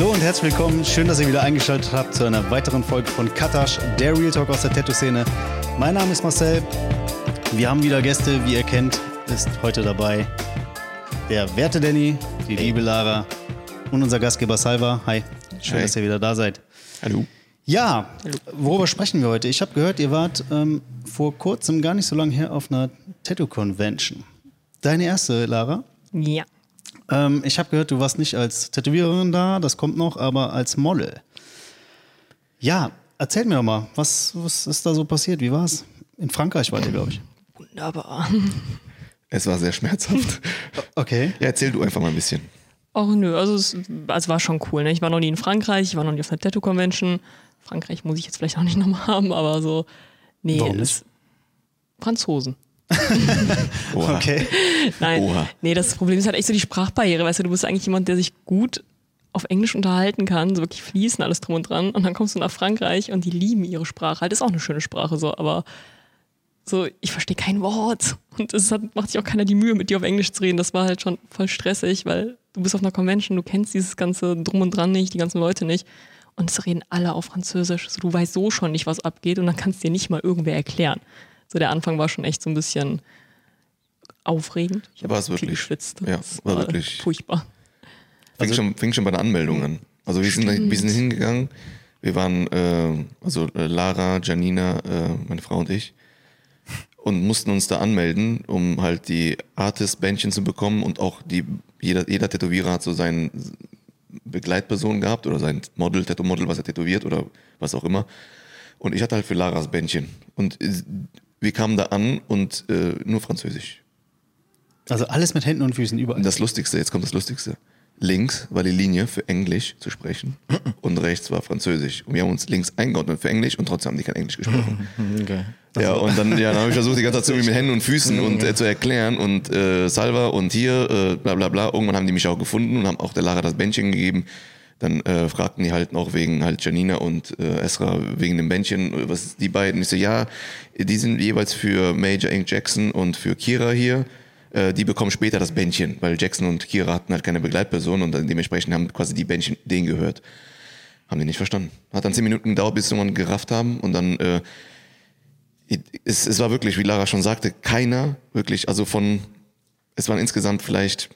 Hallo und herzlich willkommen. Schön, dass ihr wieder eingeschaltet habt zu einer weiteren Folge von Katasch, der Real Talk aus der Tattoo-Szene. Mein Name ist Marcel. Wir haben wieder Gäste, wie ihr kennt, ist heute dabei der werte Danny, die liebe Lara und unser Gastgeber Salva. Hi, schön, Hi. dass ihr wieder da seid. Hallo. Ja, worüber sprechen wir heute? Ich habe gehört, ihr wart ähm, vor kurzem, gar nicht so lange her, auf einer Tattoo-Convention. Deine erste, Lara? Ja. Ähm, ich habe gehört, du warst nicht als Tätowiererin da, das kommt noch, aber als Model. Ja, erzähl mir doch mal, was, was ist da so passiert? Wie war's? In Frankreich wart ihr, glaube ich. Wunderbar. Es war sehr schmerzhaft. Okay. Ja, erzähl du einfach mal ein bisschen. Oh nö, also es, es war schon cool. Ne? Ich war noch nie in Frankreich, ich war noch nie auf einer Tattoo-Convention. Frankreich muss ich jetzt vielleicht auch nicht nochmal haben, aber so, nee, Warum es- Franzosen. Oha. Okay. Nein, Oha. nee, das Problem ist halt echt so die Sprachbarriere. Weißt du, du bist eigentlich jemand, der sich gut auf Englisch unterhalten kann, so wirklich fließen, alles drum und dran. Und dann kommst du nach Frankreich und die lieben ihre Sprache. Halt ist auch eine schöne Sprache, so, aber so, ich verstehe kein Wort. Und es hat, macht sich auch keiner die Mühe, mit dir auf Englisch zu reden. Das war halt schon voll stressig, weil du bist auf einer Convention, du kennst dieses ganze Drum und Dran nicht, die ganzen Leute nicht. Und es reden alle auf Französisch. So, du weißt so schon nicht, was abgeht und dann kannst dir nicht mal irgendwer erklären. So, der Anfang war schon echt so ein bisschen aufregend. Ich habe War wirklich? geschwitzt. Ja, Das war wirklich. Furchtbar. Fing, schon, fing schon bei der Anmeldung an. Also wir sind, wir sind hingegangen. Wir waren, äh, also äh, Lara, Janina, äh, meine Frau und ich, und mussten uns da anmelden, um halt die Artist-Bändchen zu bekommen und auch die, jeder, jeder Tätowierer hat so seine Begleitperson gehabt oder sein Model, Tattoo-Model, was er tätowiert oder was auch immer. Und ich hatte halt für Laras Bändchen. Und äh, wir kamen da an und äh, nur Französisch. Also alles mit Händen und Füßen überall. Das Lustigste, jetzt kommt das Lustigste. Links war die Linie für Englisch zu sprechen und rechts war Französisch. Und wir haben uns links eingeordnet für Englisch und trotzdem haben die kein Englisch gesprochen. Okay. Ja, und dann, ja, dann habe ich versucht, die ganze Zeit mit Händen und Füßen und äh, zu erklären und äh, Salva und hier, äh, bla bla bla. Irgendwann haben die mich auch gefunden und haben auch der Lara das Bändchen gegeben. Dann äh, fragten die halt noch wegen halt Janina und äh, Esra wegen dem Bändchen, äh, was die beiden? Ich so, ja, die sind jeweils für Major Ink Jackson und für Kira hier. Äh, die bekommen später das Bändchen, weil Jackson und Kira hatten halt keine Begleitperson und dementsprechend haben quasi die Bändchen denen gehört. Haben die nicht verstanden. Hat dann zehn Minuten gedauert, bis sie irgendwann gerafft haben und dann äh, es, es war wirklich, wie Lara schon sagte, keiner wirklich, also von, es waren insgesamt vielleicht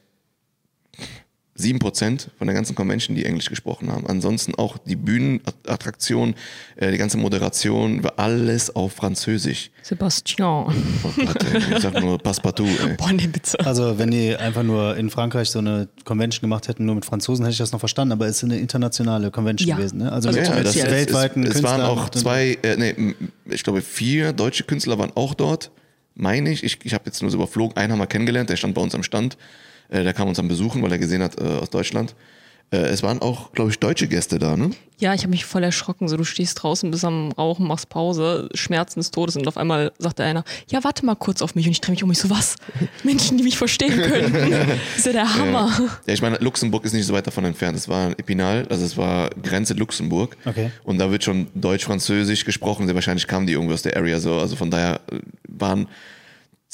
sieben Prozent von der ganzen Convention, die Englisch gesprochen haben. Ansonsten auch die Bühnenattraktion, äh, die ganze Moderation, war alles auf Französisch. Sebastian. Oh Gott, ey, ich sag nur Passepartout, ey. Boah, nee, bitte. Also wenn die einfach nur in Frankreich so eine Convention gemacht hätten, nur mit Franzosen, hätte ich das noch verstanden, aber es ist eine internationale Convention Ja. gewesen. Ne? Also, Also mit, ja, mit das- weltweiten es, es waren Künstlern. auch zwei, äh, nee, ich glaube vier deutsche Künstler waren auch dort, meine ich. Ich, ich habe jetzt nur so überflogen, einen haben wir kennengelernt, der stand bei uns am Stand. Äh, der kam uns am Besuchen, weil er gesehen hat äh, aus Deutschland. Äh, es waren auch, glaube ich, deutsche Gäste da, ne? Ja, ich habe mich voll erschrocken. So, du stehst draußen, bist am Rauchen, machst Pause, Schmerzen des Todes und auf einmal sagt der einer, ja, warte mal kurz auf mich und ich drehe mich um mich so, was? Menschen, die mich verstehen können. Das ist ja der Hammer. Ja, ich meine, Luxemburg ist nicht so weit davon entfernt. Es war Epinal, also es war Grenze Luxemburg. Okay. Und da wird schon Deutsch-Französisch gesprochen. Sehr wahrscheinlich kamen die irgendwie aus der Area so. Also von daher waren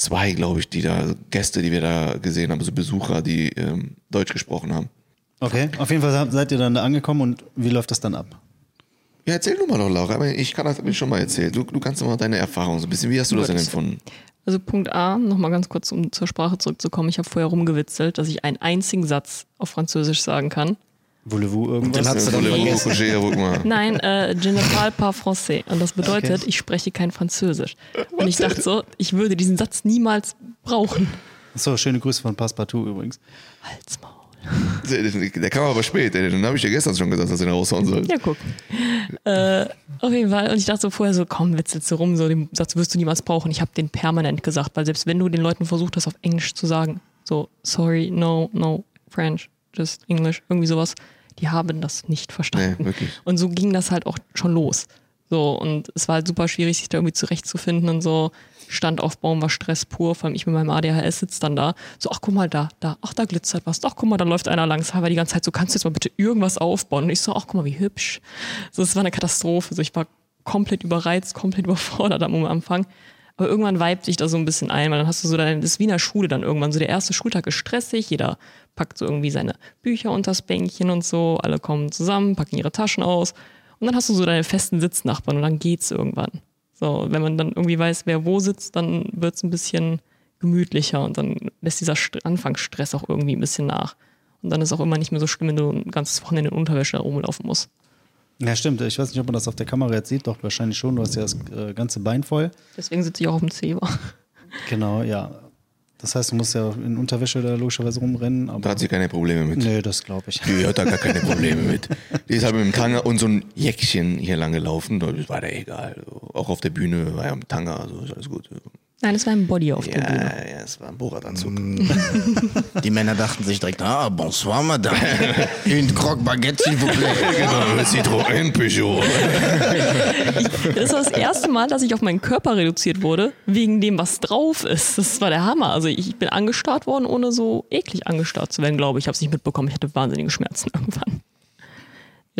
zwei, glaube ich, die da, Gäste, die wir da gesehen haben, also Besucher, die ähm, Deutsch gesprochen haben. Okay, auf jeden Fall seid ihr dann da angekommen und wie läuft das dann ab? Ja, erzähl du mal doch, Laura. Aber ich kann das ich schon mal erzählt. Du, du kannst mal deine Erfahrung so ein bisschen. Wie hast du das denn Gut. empfunden? Also Punkt A, nochmal ganz kurz, um zur Sprache zurückzukommen. Ich habe vorher rumgewitzelt, dass ich einen einzigen Satz auf Französisch sagen kann. Voulez-vous irgendwas? Den hast du dann Voulez-vous vergessen. mal. Nein, äh, je ne parle pas français. Und das bedeutet, ich spreche kein Französisch. Und ich dachte so, ich würde diesen Satz niemals brauchen. So, schöne Grüße von Passepartout übrigens. Halt's Maul. Der, der kam aber spät. ey. Den habe ich dir gestern schon gesagt, dass er den raushauen soll. Ja, guck. äh, auf jeden Fall. Und ich dachte so vorher so, komm, witzelst du rum, so den Satz wirst du niemals brauchen. Ich habe den permanent gesagt, weil selbst wenn du den Leuten versucht hast, auf Englisch zu sagen, so, sorry, no, no, French, just English, irgendwie sowas, die haben das nicht verstanden. Nee. Und so ging das halt auch schon los. So, und es war halt super schwierig, sich da irgendwie zurechtzufinden und so. Stand aufbauen war Stress pur, vor allem ich mit meinem ADHS sitzt dann da. So, ach guck mal da, da, ach da glitzert was, ach guck mal, da läuft einer langs, war die ganze Zeit so, kannst du jetzt mal bitte irgendwas aufbauen? Und ich so, ach guck mal, wie hübsch. So, es war eine Katastrophe. So, ich war komplett überreizt, komplett überfordert am Anfang. Aber irgendwann weibt sich das so ein bisschen ein, weil dann hast du so dein, das ist wie in der Schule dann irgendwann. So der erste Schultag ist stressig, jeder packt so irgendwie seine Bücher unters Bänkchen und so, alle kommen zusammen, packen ihre Taschen aus. Und dann hast du so deine festen Sitznachbarn und dann geht's irgendwann. So, wenn man dann irgendwie weiß, wer wo sitzt, dann wird's ein bisschen gemütlicher und dann lässt dieser St Anfangsstress auch irgendwie ein bisschen nach. Und dann ist auch immer nicht mehr so schlimm, wenn du ein ganzes Wochenende in Unterwäsche rumlaufen musst. Ja, stimmt. Ich weiß nicht, ob man das auf der Kamera jetzt sieht, doch wahrscheinlich schon. Du hast ja das äh, ganze Bein voll. Deswegen sitze ich auch auf dem Zeber. Genau, ja. Das heißt, du musst ja in Unterwäsche da logischerweise rumrennen. Aber Da hat sie keine Probleme mit. nee, das glaube ich. Die hat da gar keine Probleme mit. Die ist halt mit dem Tanga und so ein Jäckchen hier lang gelaufen. Das war der egal. Auch auf der Bühne war ja mit Tanga, also ist alles gut. Nein, es war ein Body auf der Ja, Bühne. ja, es war ein Bohrradanzug. Die Männer dachten sich direkt, ah, bonsoir, madame. Une croque baguette, s'il vous plaît. Genau, Citroën Peugeot. Das war das erste Mal, dass ich auf meinen Körper reduziert wurde, wegen dem, was drauf ist. Das war der Hammer. Also ich bin angestarrt worden, ohne so eklig angestarrt zu werden, glaube ich. Ich habe es nicht mitbekommen. Ich hatte wahnsinnige Schmerzen irgendwann.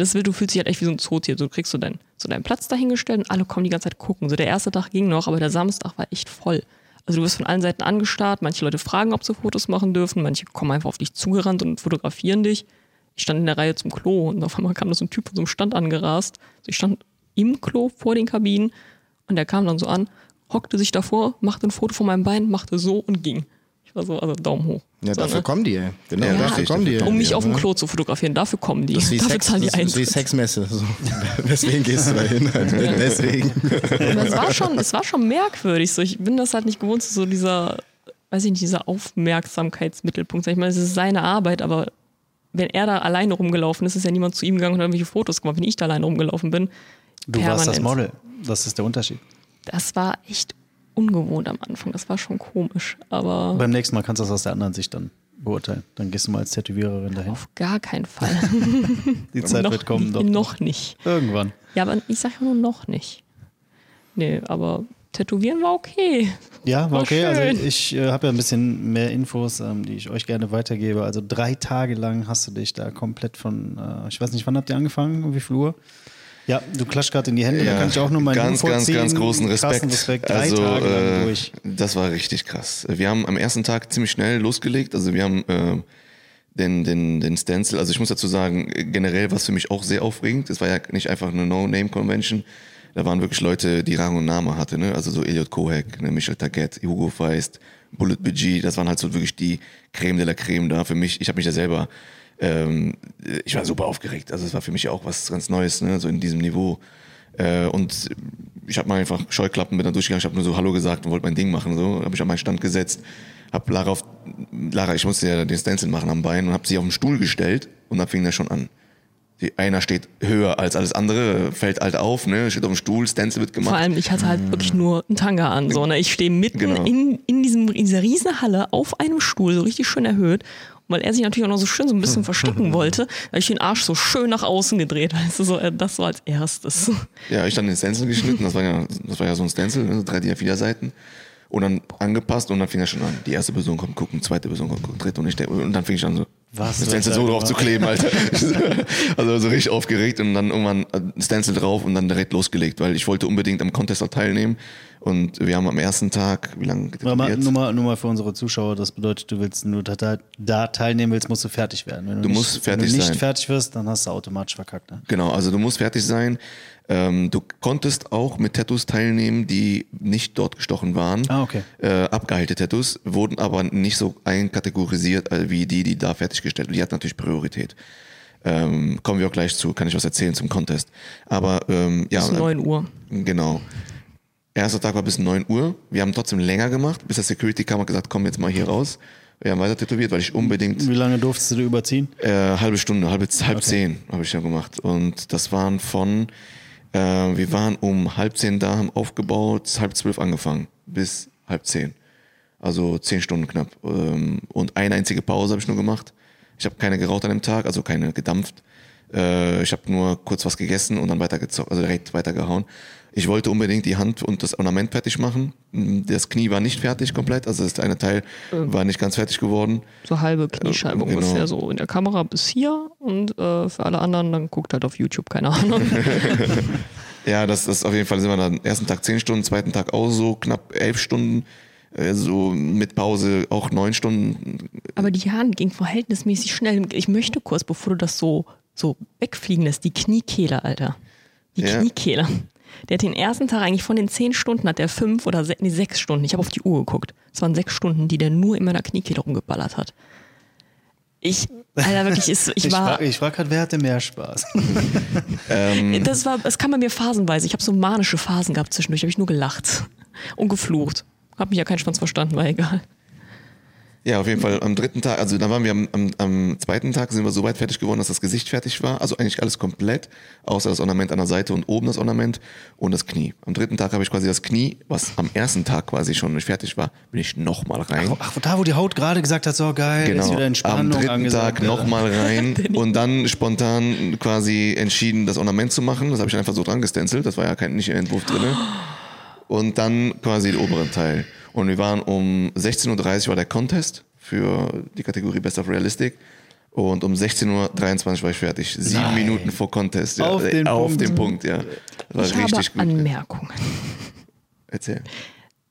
Das will, du fühlst dich halt echt wie so ein Zootier. Du kriegst so deinen, so deinen Platz dahingestellt und alle kommen die ganze Zeit gucken. So der erste Tag ging noch, aber der Samstag war echt voll. Also du wirst von allen Seiten angestarrt. Manche Leute fragen, ob sie Fotos machen dürfen. Manche kommen einfach auf dich zugerannt und fotografieren dich. Ich stand in der Reihe zum Klo und auf einmal kam da so ein Typ von so einem Stand angerast. Also ich stand im Klo vor den Kabinen und der kam dann so an, hockte sich davor, machte ein Foto von meinem Bein, machte so und ging. Ich war so, also Daumen hoch. Ja, so, dafür ne? kommen die, ey. Genau, Ja, dafür richtig, kommen die. Um mich ja, auf dem ne? Klo zu fotografieren, dafür kommen die. Das ist wie dafür Sex, zahlen die das ist wie. Sexmesse. So. Deswegen gehst du da hin. Halt. Deswegen. Aber es war schon, es war schon merkwürdig. So, ich bin das halt nicht gewohnt, so dieser, weiß ich nicht, dieser Aufmerksamkeitsmittelpunkt. Sag ich mal, es ist seine Arbeit, aber wenn er da alleine rumgelaufen ist, ist ja niemand zu ihm gegangen und hat irgendwelche Fotos gemacht. Wenn ich da alleine rumgelaufen bin, Du warst das permanent. Model. Das ist der Unterschied. Das war echt ungewohnt am Anfang. Das war schon komisch. Aber Beim nächsten Mal kannst du das aus der anderen Sicht dann beurteilen. Dann gehst du mal als Tätowiererin dahin. auf gar keinen Fall. Die Zeit noch, wird kommen. Doch. noch nicht. Irgendwann. Ja, aber ich sage ja nur noch nicht. Nee, aber Tätowieren war okay. Ja, war War okay. Also schön. ich äh, habe ja ein bisschen mehr Infos, ähm, die ich euch gerne weitergebe. Also drei Tage lang hast du dich da komplett von, äh, ich weiß nicht, wann habt ihr angefangen? Um wie viel Uhr? Ja, du klatschst gerade in die Hände, da kann ich auch nur meinen ganz, ganz, ganz großen Krassen Respekt. Drei also, Tage lang äh, durch. das war richtig krass. Wir haben am ersten Tag ziemlich schnell losgelegt. Also wir haben äh, den, den, den Stencil, also ich muss dazu sagen, generell war es für mich auch sehr aufregend. Es war ja nicht einfach eine No-Name-Convention. Da waren wirklich Leute, die Rang und Name hatte, ne? Also so Elliot Kohak, ne? Michel Taguette, Hugo Feist, Bullet BG, das waren halt so wirklich die Creme de la Creme da für mich. Ich habe mich ja selber, ähm, ich war super aufgeregt. Also es war für mich auch was ganz Neues, ne? So in diesem Niveau. Äh, und ich habe mal einfach Scheuklappen mit dann durchgegangen, ich habe nur so Hallo gesagt und wollte mein Ding machen. So habe ich an meinen Stand gesetzt, habe Lara auf Lara, ich musste ja den Stencil machen am Bein und habe sie auf den Stuhl gestellt und dann fing das schon an. Die, einer steht höher als alles andere, fällt halt auf, ne, steht auf dem Stuhl, Stencil wird gemacht. Vor allem, ich hatte halt wirklich nur einen Tanga an. So, ne? Ich stehe mitten Genau. in, in, diesem, in dieser riesen Halle auf einem Stuhl, so richtig schön erhöht. Weil er sich natürlich auch noch so schön so ein bisschen verstecken wollte, habe ich den Arsch so schön nach außen gedreht. Du, so, äh, das so als erstes. Ja, ich dann den Stencil geschnitten, das war ja, das war ja so ein Stencil, ne, drei DIN A4 Seiten. Und dann angepasst und dann fing er schon an. Die erste Person kommt gucken, zweite Person kommt gucken, dritte und ich und dann fing ich an so, Was Stencil so drauf zu kleben, Alter. also so richtig aufgeregt und dann irgendwann ein Stencil drauf und dann direkt losgelegt, weil ich wollte unbedingt am Contest auch teilnehmen. Und wir haben am ersten Tag, wie lange mal, nur, mal, nur mal für unsere Zuschauer, das bedeutet, du willst nur da, da, da teilnehmen willst, musst du fertig werden. Wenn Du nicht, musst fertig Wenn du nicht sein. fertig wirst, dann hast du automatisch verkackt. Ne? Genau, also du musst fertig sein. Ähm, du konntest auch mit Tattoos teilnehmen, die nicht dort gestochen waren. Ah, okay. Äh, abgeheilte Tattoos wurden aber nicht so einkategorisiert äh, wie die, die da fertiggestellt wurden. Die hatten natürlich Priorität. Ähm, kommen wir auch gleich zu, kann ich was erzählen zum Contest. Aber ähm, ja, Bis 9 Uhr. Genau. Erster Tag war bis 9 Uhr. Wir haben trotzdem länger gemacht, bis der Security kam und gesagt, komm jetzt mal hier raus. Wir haben weiter tätowiert, weil ich unbedingt Wie lange durftest du dir überziehen? äh, halbe Stunde, halbe, halb zehn habe ich ja gemacht. Und das waren von, äh, wir waren um halb zehn da, haben aufgebaut, halb zwölf angefangen, bis halb zehn. Also zehn Stunden knapp. Ähm, und eine einzige Pause habe ich nur gemacht. Ich habe keine geraucht an dem Tag, also keine gedampft. Äh, ich habe nur kurz was gegessen und dann weitergezockt, also direkt weitergehauen. Ich wollte unbedingt die Hand und das Ornament fertig machen. Das Knie war nicht fertig komplett, also das eine Teil war nicht ganz fertig geworden. So halbe Kniescheibe Äh, genau. ungefähr so in der Kamera bis hier und äh, für alle anderen, dann guckt halt auf YouTube, keine Ahnung. Ja, das ist auf jeden Fall sind wir dann ersten Tag zehn Stunden, zweiten Tag auch so knapp elf Stunden, äh, so mit Pause auch neun Stunden. Aber die Hand ging verhältnismäßig schnell. Ich möchte kurz, bevor du das so, so wegfliegen lässt, die Kniekehle, Alter. Die Ja. Kniekehle. Der hat den ersten Tag eigentlich von den zehn Stunden, hat der fünf oder se nee, sechs Stunden. Ich habe auf die Uhr geguckt. Es waren sechs Stunden, die der nur in meiner Kniekehle rumgeballert hat. Ich, Alter, wirklich, ist, ich Ich, war, frage frag gerade, wer hatte mehr Spaß? Ähm, das war, es kam bei mir phasenweise. Ich habe so manische Phasen gehabt zwischendurch. habe ich nur gelacht und geflucht. Hab mich ja keinen Schwanz verstanden, war egal. Ja, auf jeden Fall am dritten Tag, also da waren wir am, am, am zweiten Tag, sind wir so weit fertig geworden, dass das Gesicht fertig war. Also eigentlich alles komplett, außer das Ornament an der Seite und oben das Ornament und das Knie. Am dritten Tag habe ich quasi das Knie, was am ersten Tag quasi schon nicht fertig war, bin ich nochmal rein. Ach, da, wo die Haut gerade gesagt hat, so geil, ist Genau, wieder Entspannung am dritten angesagt. Tag nochmal rein und dann spontan quasi entschieden, das Ornament zu machen. Das habe ich einfach so dran gestenzelt, das war ja kein nicht im Entwurf drin. Und dann quasi den oberen Teil. Und wir waren um 16.30 Uhr war der Contest für die Kategorie Best of Realistic. Und um 16.23 Uhr war ich fertig. Sieben Nein. Minuten vor Contest. Ja. Auf den Auf Punkt. den Punkt, ja. Das war Ich habe richtig gut. Anmerkungen. Erzähl.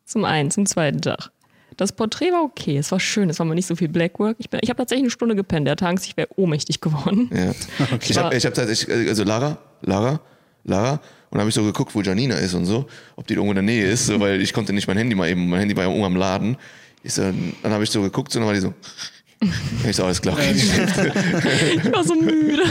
Zum einen, zum zweiten Tag. Das Porträt war okay, es war schön, es war mal nicht so viel Blackwork. Ich, bin- ich habe tatsächlich eine Stunde gepennt, der Tag, ich wäre ohnmächtig geworden. Ja. Ich habe ich hab tatsächlich, also Lara, Lara, Lara, und dann habe ich so geguckt, wo Janina ist und so, ob die irgendwo in der Nähe ist, so, weil ich konnte nicht mein Handy mal eben, mein Handy war ja irgendwo am Laden. Ich so, dann habe ich so geguckt, und dann war die so, ich so, alles klar. Ich war so müde.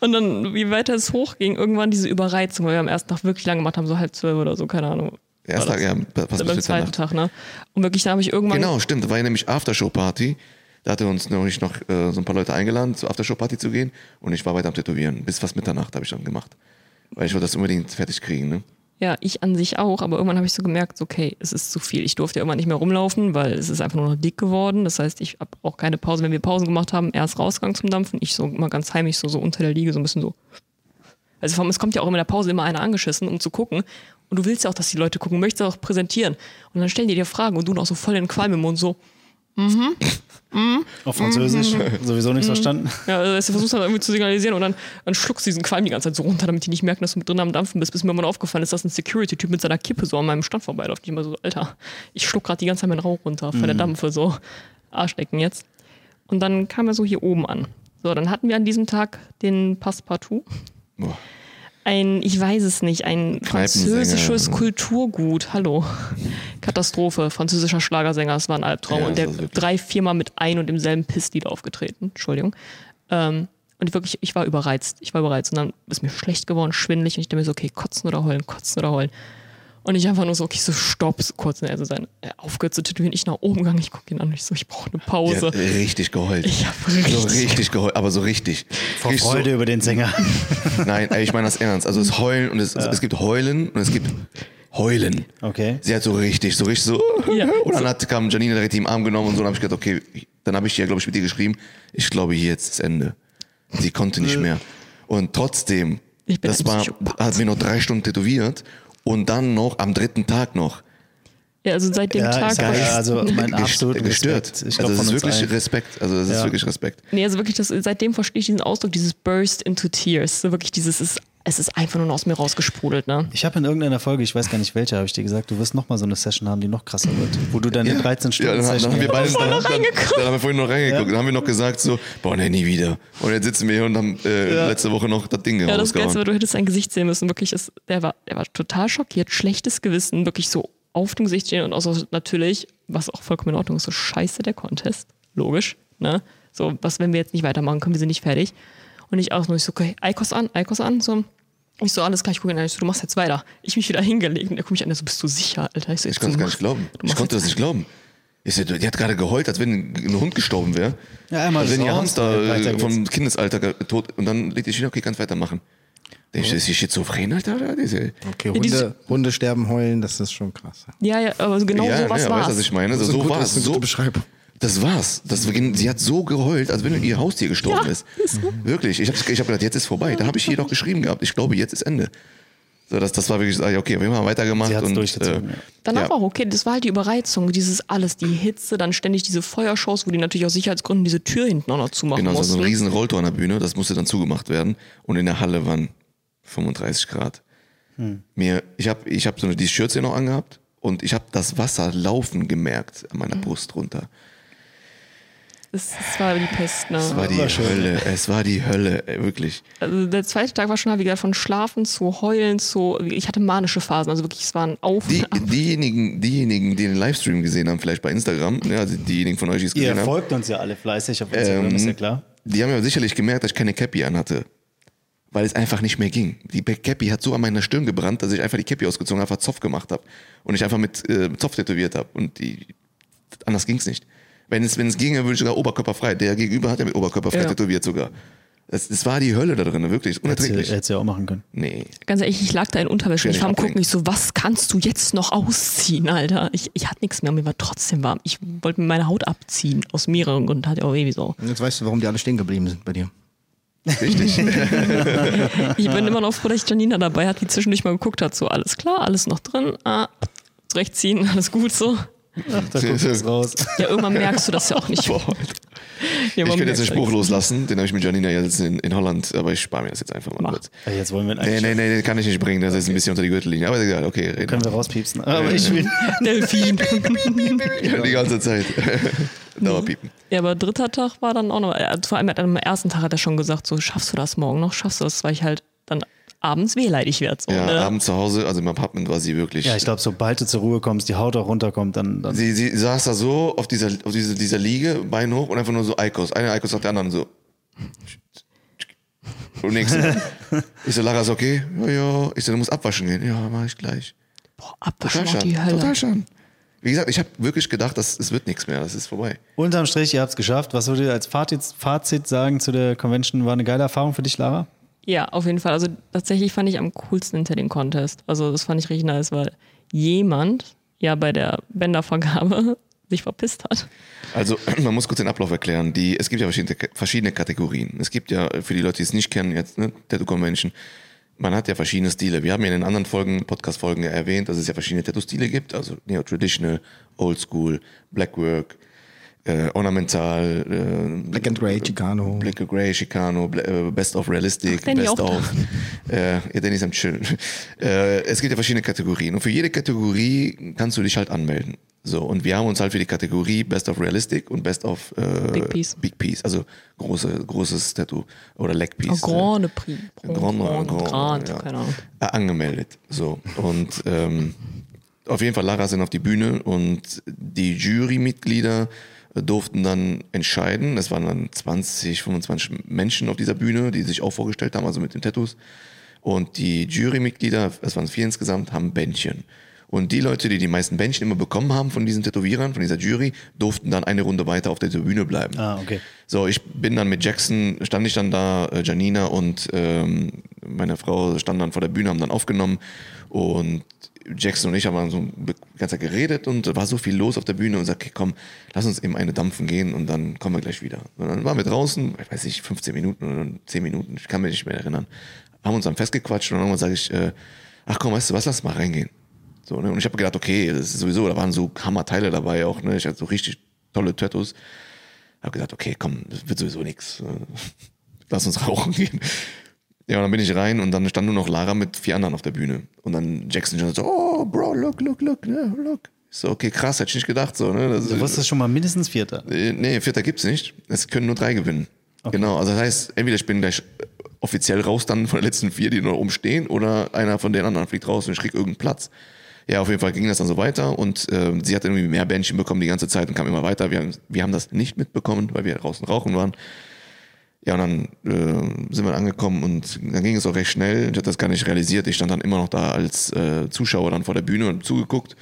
Und dann, wie weiter es hochging, irgendwann diese Überreizung, weil wir am ersten Tag wirklich lang gemacht haben, so halb zwölf oder so, keine Ahnung. Erster Tag, ja, das? pass beim zweiten Tag, ne? Und wirklich, da habe ich irgendwann. Genau, stimmt. Da war ja nämlich Aftershow-Party. Da hatte uns nämlich noch äh, so ein paar Leute eingeladen, zur Aftershow-Party zu gehen. Und ich war weiter am Tätowieren. Bis fast Mitternacht habe ich dann gemacht. Weil ich wollte das unbedingt fertig kriegen. Ne? Ja, ich an sich auch, aber irgendwann habe ich so gemerkt, okay, es ist zu viel. Ich durfte ja irgendwann nicht mehr rumlaufen, weil es ist einfach nur noch dick geworden. Das heißt, ich habe auch keine Pause. Wenn wir Pausen gemacht haben, erst rausgegangen zum Dampfen. Ich so mal ganz heimlich so, so unter der Liege, so ein bisschen so. Also vor allem, es kommt ja auch immer in der Pause immer einer angeschissen, um zu gucken. Und du willst ja auch, dass die Leute gucken, möchtest auch präsentieren. Und dann stellen die dir Fragen und du noch so voll in den Qualm im Mund so. Auf Französisch, sowieso nichts verstanden. Ja, also du versuchst dann irgendwie zu signalisieren und dann, dann schluckst du diesen Qualm die ganze Zeit so runter, damit die nicht merken, dass du mit drin am Dampfen bist, bis mir mal aufgefallen ist, dass ein Security-Typ mit seiner Kippe so an meinem Stand vorbeiläuft. Ich immer so, Alter, ich schluck gerade die ganze Zeit meinen Rauch runter von der Dampfe, so Arschlecken jetzt. Und dann kam er so hier oben an. So, dann hatten wir an diesem Tag den Passepartout. Boah. Ein, ich weiß es nicht, ein französisches Kulturgut. Hallo. Katastrophe. Französischer Schlagersänger, es war ein Albtraum. Ja, und der drei, viermal mit ein und demselben Pisslied aufgetreten. Entschuldigung. Ähm, und wirklich, ich war überreizt. Ich war überreizt. Und dann ist mir schlecht geworden, schwindelig. Und ich dachte mir so, okay, kotzen oder heulen, kotzen oder heulen. Und ich einfach nur so, okay, so stopp, so kurz. Und er so sein, er aufgehört zu tätowieren. Ich nach oben gegangen, ich gucke ihn an und ich so, ich brauche eine Pause. hat richtig geheult. Ich hab so richtig- richtig geheult, aber so richtig. Vor Richtig Freude über den Sänger. So, nein, ey, ich meine das ernst. Also es Heulen und es, es gibt Heulen und es gibt Heulen. Okay. Sie hat so richtig, so richtig so. Ja. Und dann hat, kam Janine direkt im Arm genommen und so. Und dann habe ich gedacht, okay, dann habe ich ja, glaube ich, mit dir geschrieben. Ich glaube, hier jetzt ist Ende. Sie konnte nicht mehr. Und trotzdem, Ich bin das war, hat mir noch drei Stunden tätowiert und dann noch am dritten Tag noch. Ja, also seit dem Ja, Tag. ich sag ja, also mein absolut gestört. Ich also glaub, das von ist wirklich allen. Respekt. Also das ist Ja. wirklich Respekt. Nee, also wirklich, das, seitdem verstehe ich diesen Ausdruck, dieses Burst into Tears. So wirklich dieses, es ist, es ist einfach nur aus mir rausgesprudelt, ne? Ich habe in irgendeiner Folge, ich weiß gar nicht welche, habe ich dir gesagt, du wirst nochmal so eine Session haben, die noch krasser wird. Wo du dann in 13 Ja, Stunden dann, dann Session haben wir beide dann, dann, reingeguckt. dann haben wir vorhin noch reingeguckt. Dann haben wir noch gesagt so, boah, nee, nie wieder. Und jetzt sitzen wir hier und haben äh, letzte Woche noch das Ding Ja, das. Geilste war, du hättest sein Gesicht sehen müssen. Wirklich, es, der, war, der war total schockiert, schlechtes Gewissen, wirklich so auf dem Gesicht stehen und auch so natürlich, was auch vollkommen in Ordnung ist, so scheiße der Contest. Logisch, ne? So, was, wenn wir jetzt nicht weitermachen können, wir sind nicht fertig. Und ich auch nur, ich so, okay, Eikos an, Eikos an, so. Ich so, alles klar, ich gucke ihn an, ich so, du machst jetzt weiter. Ich mich wieder hingelegt und er guckt mich an, der so, bist du sicher, Alter? Ich so, Ich konnte es du gar nicht glauben. du Ich konnte das nicht glauben. Ich so, die hat gerade geheult, als wenn ein Hund gestorben wäre. Ja, einmal als wenn ihr Hamster äh, vom Kindesalter tot und dann legt ich wieder, okay, kannst weitermachen. Denke ich, ist die schizophren, Alter? Oder? Diese, Okay, Ja, diese- Hunde, Hunde sterben, heulen, das ist schon krass. Ja, ja, aber so genau ja, so was weißt war's. du, was ich meine? Das ist so gute- war es. So, Beschreibung. Das war's. Das, sie hat so geheult, als wenn ihr Haustier gestorben ist. Wirklich. Ich habe ich hab gedacht, jetzt ist vorbei. Da habe ich hier doch geschrieben gehabt. Ich glaube, jetzt ist Ende. So, das, das war wirklich, so, ah, ja, okay, wir haben weitergemacht. Sie und, durchgezogen, ja. Danach ja. auch okay, das war halt die Überreizung, dieses alles, die Hitze, dann ständig diese Feuershows, wo die natürlich aus Sicherheitsgründen diese Tür hinten auch noch zumachen Genau, so mussten. ein riesen Rolltor an der Bühne, das musste dann zugemacht werden. Und in der Halle waren 35 Grad. Mir, ich habe ich hab so eine, die Schürze noch angehabt und ich habe das Wasser laufen gemerkt an meiner Brust runter. Das, das war die Pest, ne? Es war die. Hölle, es war die Hölle, ey, wirklich. Also der zweite Tag war schon wie gesagt von Schlafen zu Heulen zu. Ich hatte manische Phasen, also wirklich, es war ein Auf. Die, diejenigen, diejenigen, die den Livestream gesehen haben, vielleicht bei Instagram, ja, also diejenigen von euch, die es Ihr gesehen haben, folgt uns ja alle fleißig auf Instagram, ist ja klar. die haben ja sicherlich gemerkt, dass ich keine Cappy anhatte. Weil es einfach nicht mehr ging. Die Cappy hat so an meiner Stirn gebrannt, dass ich einfach die Cappy ausgezogen habe, einfach Zopf gemacht habe. Und ich einfach mit äh, Zopf tätowiert habe. Und die, anders ging's nicht. Wenn es, wenn es ging, dann würde ich sogar oberkörperfrei. Der gegenüber hat ja mit oberkörperfrei Ja. tätowiert sogar. Das, das war die Hölle da drin, wirklich. Unerträglich. hättest du ja auch machen können. Nee. Ganz ehrlich, ich lag da in Unterwäsche. Ich war am nicht gucken, ich so, was kannst du jetzt noch ausziehen, Alter? Ich, ich hatte nichts mehr, mir war trotzdem warm. Ich wollte mir meine Haut abziehen, aus mehreren Gründen, hatte auch irgendwie so. Und jetzt weißt du, warum die alle stehen geblieben sind bei dir. Richtig. Ich bin immer noch froh, dass ich Janina dabei hat, die zwischendurch mal geguckt hat, so, alles klar, alles noch drin, ah, zurechtziehen, alles gut so. Ach, da du jetzt raus. Ja, irgendwann merkst du das ja auch nicht. Boah. Ja, Ich könnte jetzt einen Spruch loslassen, den habe ich mit Janina jetzt in, in Holland, aber ich spare mir das jetzt einfach mal Mach. kurz. Ey, Jetzt wollen wir Nee, nee, nee, den kann ich nicht bringen, das ist ein bisschen unter die Gürtellinie. Aber egal, okay, reden. Können wir rauspiepsen. Aber ich will. Delfin. Ja, die ganze Zeit. Dauerpiepen. Ja, aber dritter Tag war dann auch noch, äh, vor allem am ersten Tag hat er schon gesagt, so, schaffst du das morgen noch, schaffst du das, weil ich halt dann abends wehleidig werde. So, Ja, ne? abends zu Hause, also im Apartment war sie wirklich. Ja, ich glaube, sobald du zur Ruhe kommst, die Haut auch runterkommt, dann. dann Sie, sie saß da so auf dieser, auf dieser, dieser Liege, Bein hoch und einfach nur so Eikos. Eine Eikos nach der anderen so. Und nächste. ich so, Lara, ist okay? Ja, ja. Ich so, du musst abwaschen gehen. Ja, mach ich gleich. Boah, abwaschen Total die. Hölle. Total schade. Wie gesagt, ich habe wirklich gedacht, dass es wird nichts mehr. Das ist vorbei. unterm Strich, ihr habt es geschafft. Was würdet ihr als Fazit, Fazit sagen zu der Convention? War eine geile Erfahrung für dich, Lara? Ja, auf jeden Fall. Also tatsächlich fand ich am coolsten hinter den Contest. Also das fand ich richtig nice, weil jemand ja bei der Bändervergabe sich verpisst hat. Also, man muss kurz den Ablauf erklären. Die, es gibt ja verschiedene, verschiedene Kategorien. Es gibt ja, für die Leute, die es nicht kennen, jetzt, ne, Tattoo Convention, man hat ja verschiedene Stile. Wir haben ja in den anderen Folgen, Podcast-Folgen ja erwähnt, dass es ja verschiedene Tattoo-Stile gibt. Also Neo-Traditional, Old-School, Blackwork, äh, Ornamental, äh, Black and Grey, Chicano. Black and Grey, Chicano, Bla- äh, Best of Realistic, Ach, Best of. Äh, ja, Danny ist am Chillen. Äh, es gibt ja verschiedene Kategorien und für jede Kategorie kannst du dich halt anmelden. So, und wir haben uns halt für die Kategorie Best of Realistic und Best of äh, Big Piece. Big Piece, also große, großes Tattoo oder Leg Oh, Piece. Grande Prix. Grand, Grand, Grand, Grand, ja. keine Ahnung. äh, angemeldet. So. Und ähm, auf jeden Fall Lara sind auf die Bühne und die Jurymitglieder durften dann entscheiden. Es waren dann 20, 25 Menschen auf dieser Bühne, die sich auch vorgestellt haben, also mit den Tattoos. Und die Jurymitglieder, es waren vier insgesamt, haben Bändchen. Und die Leute, die die meisten Bändchen immer bekommen haben von diesen Tätowierern, von dieser Jury, durften dann eine Runde weiter auf der Bühne bleiben. Ah, okay. So, ich bin dann mit Jackson, stand ich dann da, äh, Janina und ähm, meine Frau standen dann vor der Bühne, haben dann aufgenommen und Jackson und ich haben so die ganze Zeit geredet und war so viel los auf der Bühne und sagt, okay, komm, lass uns eben eine dampfen gehen und dann kommen wir gleich wieder. Und dann waren wir draußen, ich weiß nicht, 15 Minuten oder 10 Minuten, ich kann mich nicht mehr erinnern, haben uns dann festgequatscht und irgendwann sage ich, äh, ach komm, weißt du was, lass mal reingehen. So, ne? Und ich habe gedacht, okay, das ist sowieso, da waren so Hammerteile dabei auch, ne? Ich hatte so richtig tolle Tattoos. Habe gesagt, okay, komm, das wird sowieso nichts. Lass uns rauchen gehen. Ja, und dann bin ich rein und dann stand nur noch Lara mit vier anderen auf der Bühne. Und dann Jackson schon so, oh, Bro, look, look, look, ne, look. Ich so, okay, krass, hätte ich nicht gedacht, so, ne. Das, Du wusstest schon mal mindestens Vierter. äh, nee, Vierter gibt's nicht. Es können nur drei gewinnen. Genau, also das heißt, entweder ich bin gleich offiziell raus dann von den letzten vier, die noch umstehen, oder einer von den anderen fliegt raus und ich krieg irgendeinen Platz. Ja, auf jeden Fall ging das dann so weiter und ähm, sie hat irgendwie mehr Bändchen bekommen die ganze Zeit und kam immer weiter. Wir haben, wir haben das nicht mitbekommen, weil wir draußen rauchen waren. Ja, und dann äh, sind wir angekommen und dann ging es auch recht schnell. Ich hatte das gar nicht realisiert. Ich stand dann immer noch da als äh, Zuschauer dann vor der Bühne und zugeguckt.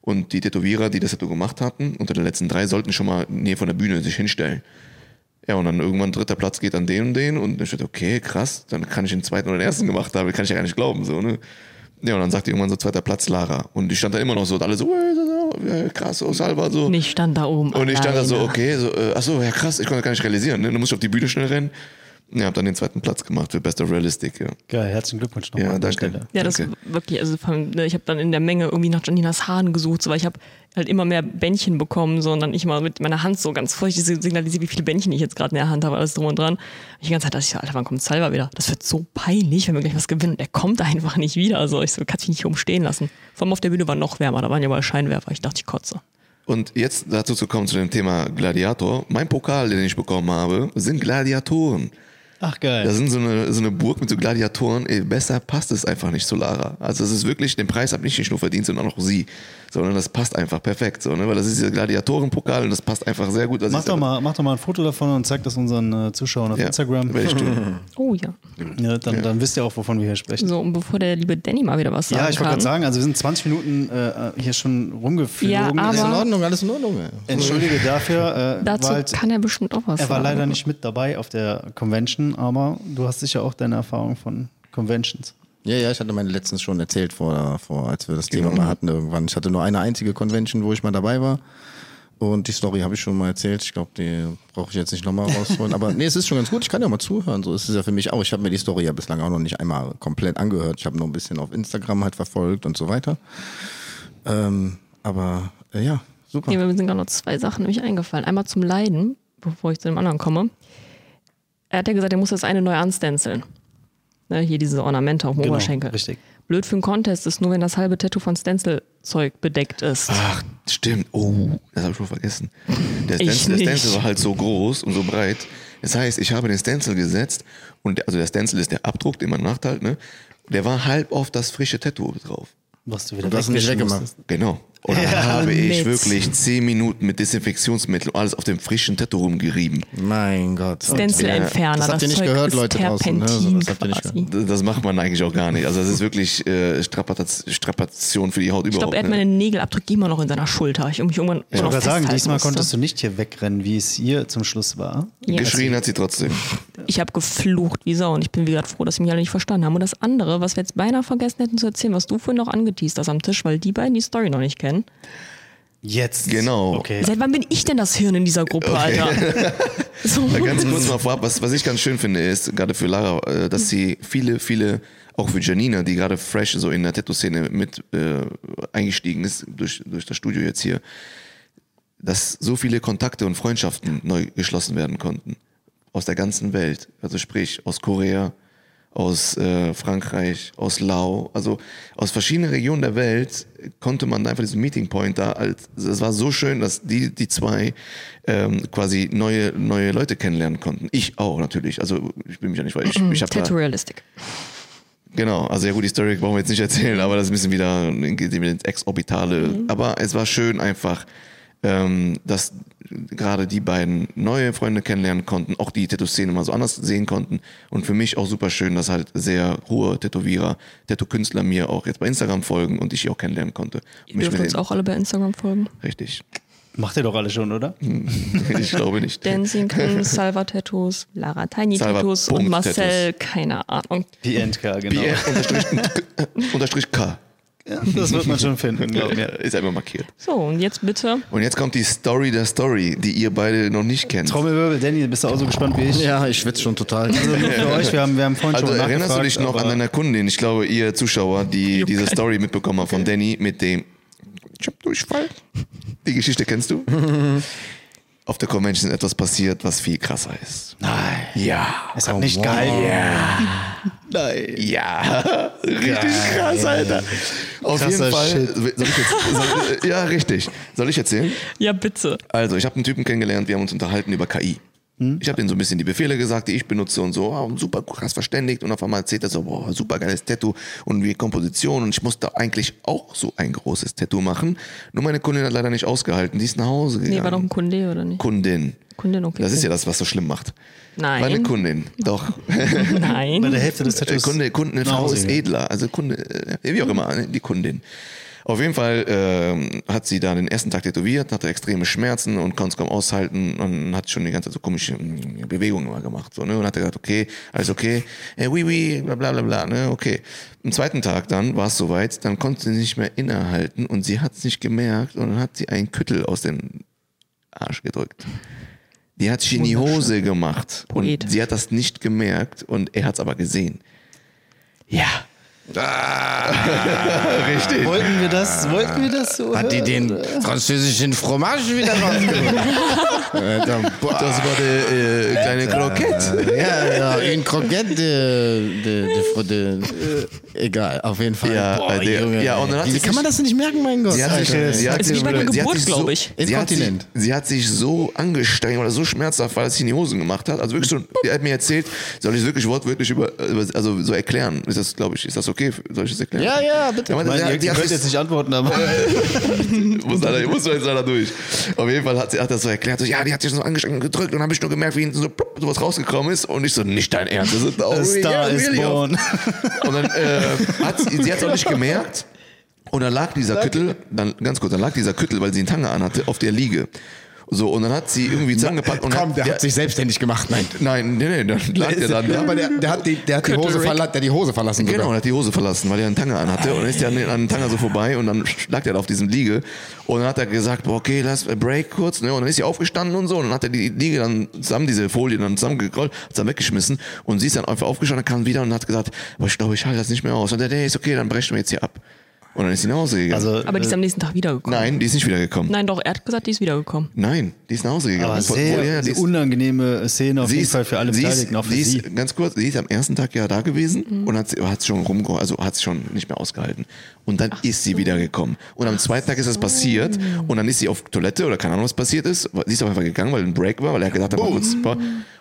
Und die Tätowierer, die das Tattoo gemacht hatten, unter den letzten drei, sollten schon mal näher von der Bühne sich hinstellen. Ja, und dann irgendwann dritter Platz geht an den und den und ich dachte, okay, krass, dann kann ich den zweiten oder den ersten gemacht haben, kann ich ja gar nicht glauben, so, ne? Ja, und dann sagte irgendwann so zweiter Platz Lara. Und die stand da immer noch so, und alle so, so, äh, krass, oh, Salva, so. Und ich stand da oben. Und ich stand da so, alleine. okay, so, äh, ach so, ja krass, ich konnte gar nicht realisieren. Ne? Du musst auf die Bühne schnell rennen. Ja, hab dann den zweiten Platz gemacht für Bester Realistic, ja. Geil, herzlichen Glückwunsch nochmal Ja, an der danke. Stelle. Ja, das Danke. wirklich, also von, ne, ich habe dann in der Menge irgendwie nach Janinas Haaren gesucht, so, weil ich habe halt immer mehr Bändchen bekommen, so und dann ich mal mit meiner Hand so ganz vorsichtig signalisiert, wie viele Bändchen ich jetzt gerade in der Hand habe, alles drum und dran. Und die ganze Zeit dachte ich so, Alter, wann kommt Salva wieder? Das wird so peinlich, wenn wir gleich was gewinnen. Und er kommt einfach nicht wieder. Also ich so, kannst dich nicht hier umstehen lassen. Vor allem auf der Bühne war noch wärmer, da waren ja mal Scheinwerfer. Ich dachte, ich kotze. Und jetzt dazu zu kommen zu dem Thema Gladiator. Mein Pokal, den ich bekommen habe, sind Gladiatoren. Ach geil. Das sind so eine, so eine Burg mit so Gladiatoren. Ey, besser passt es einfach nicht zu Lara. Also es ist wirklich, den Preis habe ich nicht nur verdient, sondern auch sie. Sondern das passt einfach perfekt. So, ne? Weil das ist dieser Gladiatorenpokal und das passt einfach sehr gut. Das mach, doch mal, mach doch mal ein Foto davon und zeig das unseren äh, Zuschauern auf Ja, Instagram. werde ich tun. Oh ja. Ja, dann, dann wisst ihr auch, wovon wir hier sprechen. So, und bevor der liebe Danny mal wieder was sagen Ja, ich wollte kann. gerade sagen, also wir sind 20 Minuten äh, hier schon rumgeflogen. Ja, aber- Alles in Also, Ordnung, alles in Ordnung. ey. Entschuldige dafür. Äh, Dazu halt, kann er bestimmt auch was er war sagen. leider nicht mit dabei auf der Convention, aber du hast sicher auch deine Erfahrung von Conventions. Ja, ja, ich hatte meine letztens schon erzählt, vor, vor, als wir das Thema Genau. mal hatten irgendwann. Ich hatte nur eine einzige Convention, wo ich mal dabei war. Und die Story habe ich schon mal erzählt. Ich glaube, die brauche ich jetzt nicht nochmal rausholen. Aber nee, es ist schon ganz gut. Ich kann ja mal zuhören. So ist es ja für mich auch. Ich habe mir die Story ja bislang auch noch nicht einmal komplett angehört. Ich habe nur ein bisschen auf Instagram halt verfolgt und so weiter. Ähm, aber äh, ja, super. Nee, mir sind gerade noch zwei Sachen nämlich eingefallen. Einmal zum Leiden, bevor ich zu dem anderen komme. Er hat ja gesagt, er muss das eine neu anstenzeln. Ne, hier diese Ornamente auf dem Oberschenkel. Genau, richtig. Blöd für einen Contest ist nur, wenn das halbe Tattoo von Stencil-Zeug bedeckt ist. Ach, stimmt. Oh, das habe ich wohl vergessen. Der Stencil, der. Stencil war halt so groß und so breit. Das heißt, ich habe den Stencil gesetzt und der, also der Stencil ist der Abdruck, den man macht halt, ne? Der war halb auf das frische Tattoo drauf. Was du wieder hast ihn nicht musstest. Genau. Und dann habe ich wirklich zehn Minuten mit Desinfektionsmittel und alles auf dem frischen Tattoo rumgerieben. Mein Gott. Stencil-Entferner. Das habt ihr nicht Zeug gehört, ist Leute draußen, ne? Das habt ihr nicht quasi. Das macht man eigentlich auch gar nicht. Also das ist wirklich äh, Strapaz Strapation für die Haut Ich überhaupt. glaube, er hat ne? meine Nägelabdrücke immer noch in seiner Schulter. Ich mich irgendwann Ich noch wollte gerade sagen, diesmal musste. konntest du nicht hier wegrennen, wie es hier zum Schluss war. Ja. Geschrien hat sie trotzdem. Ich habe geflucht wie Sau und ich bin wie gesagt froh, dass sie mich alle nicht verstanden haben. Und das andere, was wir jetzt beinahe vergessen hätten zu erzählen, was du vorhin noch angeteased hast am Tisch, weil die beiden die Story noch nicht kennen. Jetzt. Genau. Okay. Seit wann bin ich denn das Hirn in dieser Gruppe, Alter? So. Na, ganz kurz mal vorab, was, was ich ganz schön finde, ist, gerade für Lara, äh, dass sie viele, viele, auch für Janina, die gerade fresh so in der Tattoo-Szene mit äh, eingestiegen ist, durch, durch das Studio jetzt hier, dass so viele Kontakte und Freundschaften neu geschlossen werden konnten. Aus der ganzen Welt. Also sprich, aus Korea, aus äh, Frankreich, aus Lao, also aus verschiedenen Regionen der Welt konnte man einfach diesen Meeting Point da als, es war so schön, dass die, die zwei ähm, quasi neue, neue Leute kennenlernen konnten. Ich auch natürlich, also ich bin mich ja nicht, weil ich, ich habe Tattoo Realistic. Genau, also ja gut, die Story brauchen wir jetzt nicht erzählen, aber das ist ein bisschen wieder geht ins Exorbitale. Mhm. Aber es war schön einfach, ähm, dass gerade die beiden neue Freunde kennenlernen konnten, auch die Tattoo-Szene mal so anders sehen konnten. Und für mich auch super schön, dass halt sehr hohe Tätowierer, Tattoo-Künstler mir auch jetzt bei Instagram folgen und ich sie auch kennenlernen konnte. Ihr dürft uns auch alle bei Instagram folgen. Richtig. Macht ihr doch alle schon, oder? ich glaube nicht. Dancing King, Salva Tattoos, Lara Tiny Salva Tattoos und Marcel, keine Ahnung. PNK, genau. BR unterstrich, unterstrich K. Ja, das wird man schon finden, glaub mir. Ist einfach markiert. So, und jetzt bitte. Und jetzt kommt die Story der Story, die ihr beide noch nicht kennt. Trommelwirbel, Danny, bist du auch so gespannt wie ich? Ja, ich schwitze schon total. Also nur für euch, wir haben, wir haben vorhin Also schon erinnerst du dich noch an deiner Kundin? Ich glaube, ihr Zuschauer, die diese Story mitbekommen haben von Danny mit dem Ich hab Durchfall. Die Geschichte kennst du? Auf der Convention ist etwas passiert, was viel krasser ist. Nein. Ja. Es hat nicht gehalten. Nein. Ja. Richtig krass, Alter. Auf Krasser jeden Fall. Shit. Soll ich jetzt, soll, ja, richtig. Soll ich erzählen? Ja, bitte. Also, ich habe einen Typen kennengelernt, wir haben uns unterhalten über KI. Ich habe ihm so ein bisschen die Befehle gesagt, die ich benutze und so, ah, und super krass verständigt und auf einmal erzählt er so, boah, super geiles Tattoo und wie Komposition und ich musste eigentlich auch so ein großes Tattoo machen. Nur meine Kundin hat leider nicht ausgehalten, die ist nach Hause gegangen. Nee, war doch ein Kunde, oder nicht? Kundin. Kundin, okay. Das ist ja das, was so schlimm macht. Nein. Meine Kundin, doch. Bei Nein. der Hälfte des Äh, Tattoos. Kunde, Kunden, eine Frau ist edler, also Kunde, äh, wie auch immer, die Kundin. Auf jeden Fall ähm, hat sie da den ersten Tag tätowiert, hatte extreme Schmerzen und konnte es kaum aushalten und hat schon die ganze Zeit so komische mm, Bewegungen immer gemacht. So, ne? Und hat gesagt, okay, alles okay, äh, oui, oui, bla bla bla bla, ne, okay. Am zweiten Tag dann war es soweit, dann konnte sie nicht mehr innehalten und sie hat es nicht gemerkt und dann hat sie einen Küttel aus dem Arsch gedrückt. Die hat sich in die Hose gemacht. Poet. Und sie hat das nicht gemerkt und er hat es aber gesehen. Ja. Richtig. Wollten wir das, wollten wir das so? Hat die den französischen Fromage wieder rausgeholt? Das war der äh, kleine Krokett. Ja, ja, ein Croquette, de, de, de, de, egal, auf jeden Fall. Ja, Boah, der- Junge, ja, und dann hat Wie sie kann man das nicht merken, mein Gott? Sie hat sich, Alter. sie hat Ist sich, wie bei der sie hat Geburt, sich so, glaub ich. Sie hat, sich, sie hat sich so angestrengt oder so schmerzhaft, weil es sich in die Hosen gemacht hat. Also wirklich so, sie hat mir erzählt, soll ich es wirklich wortwörtlich über, über also so erklären? Ist das, glaube ich, ist das okay? Soll ich das erklären? Ja, ja, bitte. Ja, Ich meine, meine, sie ihr hat- sie ihr könnt jetzt nicht antworten, aber muss, leider, muss jetzt leider durch. Auf jeden Fall hat sie hat das so erklärt, so, ja, die hat sich so angestrengt und gedrückt und dann habe ich nur gemerkt, wie hinten so plupp, sowas rausgekommen ist und ich so, nicht dein Ernst. Das ist, oh, A Star yeah, is really? born. Und dann äh, hat sie, sie hat es auch nicht gemerkt. Und dann lag dieser Kittel, dann ganz kurz, dann lag dieser Kittel, weil sie einen Tanga anhatte, auf der Liege. So, und dann hat sie irgendwie zusammengepackt und Komm, der hat sich selbstständig gemacht, nein. Nein, nee, nee, dann lag der dann Ja, da. aber der, der hat die, der hat die Hose, verla der hat die Hose verlassen. Genau, sogar. er hat die Hose verlassen, weil er einen Tanga anhatte. Und dann ist er an, an den Tanga so vorbei und dann lag der da auf diesem Liege. Und dann hat er gesagt, boah, okay, lass äh, Break kurz. Ne? Und dann ist sie aufgestanden und so. Und dann hat er die Liege dann zusammen, diese Folie dann zusammengerollt, hat dann weggeschmissen. Und sie ist dann einfach aufgestanden, kam wieder und hat gesagt, boah, ich glaube, ich halte das nicht mehr aus. Und der, der ist okay, dann brechen wir jetzt hier ab. Und dann ist sie nach Hause gegangen. Also, Aber die ist am nächsten Tag wiedergekommen. Nein, die ist nicht wiedergekommen. Nein, doch, er hat gesagt, die ist wiedergekommen. Nein, die ist nach Hause gegangen. aber sehr, vorher, die ist- unangenehme Szene auf Sie jeden ist, Fall für alle sie Beteiligten, ist, auch für sie sie. ist, ganz kurz, sie ist am ersten Tag ja da gewesen und hat hat schon rumge also hat schon nicht mehr ausgehalten. Und dann ist sie wiedergekommen. Und am zweiten Tag ist das passiert und dann ist sie auf Toilette oder keine Ahnung, was passiert ist. Sie ist auf einfach gegangen, weil ein Break war, weil er gesagt hat, mal kurz.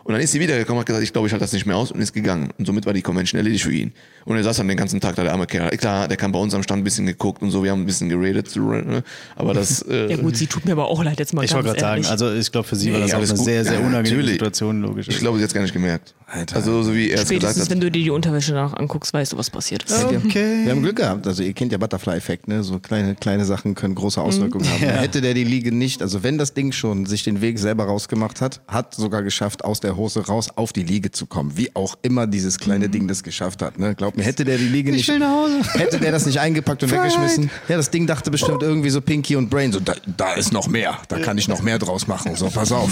Und dann ist sie wiedergekommen, hat gesagt, ich glaube, ich halte das nicht mehr aus und ist gegangen. Und somit war die Convention erledigt für ihn. Und er saß dann den ganzen Tag da, der arme Kerl. Klar, der kam bei uns am Stand ein bisschen geguckt und so, wir haben ein bisschen geredet, ne? aber das. Äh, Ja gut, sie tut mir aber auch leid, jetzt mal Ich ganz wollte gerade sagen, also ich glaube, für sie war Nee, das auch eine gut. sehr, sehr Ja, unangenehme natürlich. Situation, logisch. ich glaube, sie hat es gar nicht gemerkt. Alter. Also, so wie er es gesagt Spätestens, hat. wenn du dir die Unterwäsche danach anguckst, weißt du, was passiert ist. Okay. Wir haben Glück gehabt. Also ihr kennt ja Butterfly-Effekt, ne? So kleine, kleine Sachen können große Auswirkungen haben. Hätte der die Liege nicht, also wenn das Ding schon sich den Weg selber rausgemacht hat, hat sogar geschafft, aus der Hose raus auf die Liege zu kommen. Wie auch immer dieses kleine Ding das geschafft hat. Ne? Glaub mir, hätte der die Liege nicht. will nach Hause. Hätte der das nicht eingepackt und weggeschmissen. Ja, das Ding dachte bestimmt irgendwie so Pinky und Brain. So, da, da ist noch mehr. Da kann ich noch mehr draus machen. So, pass auf.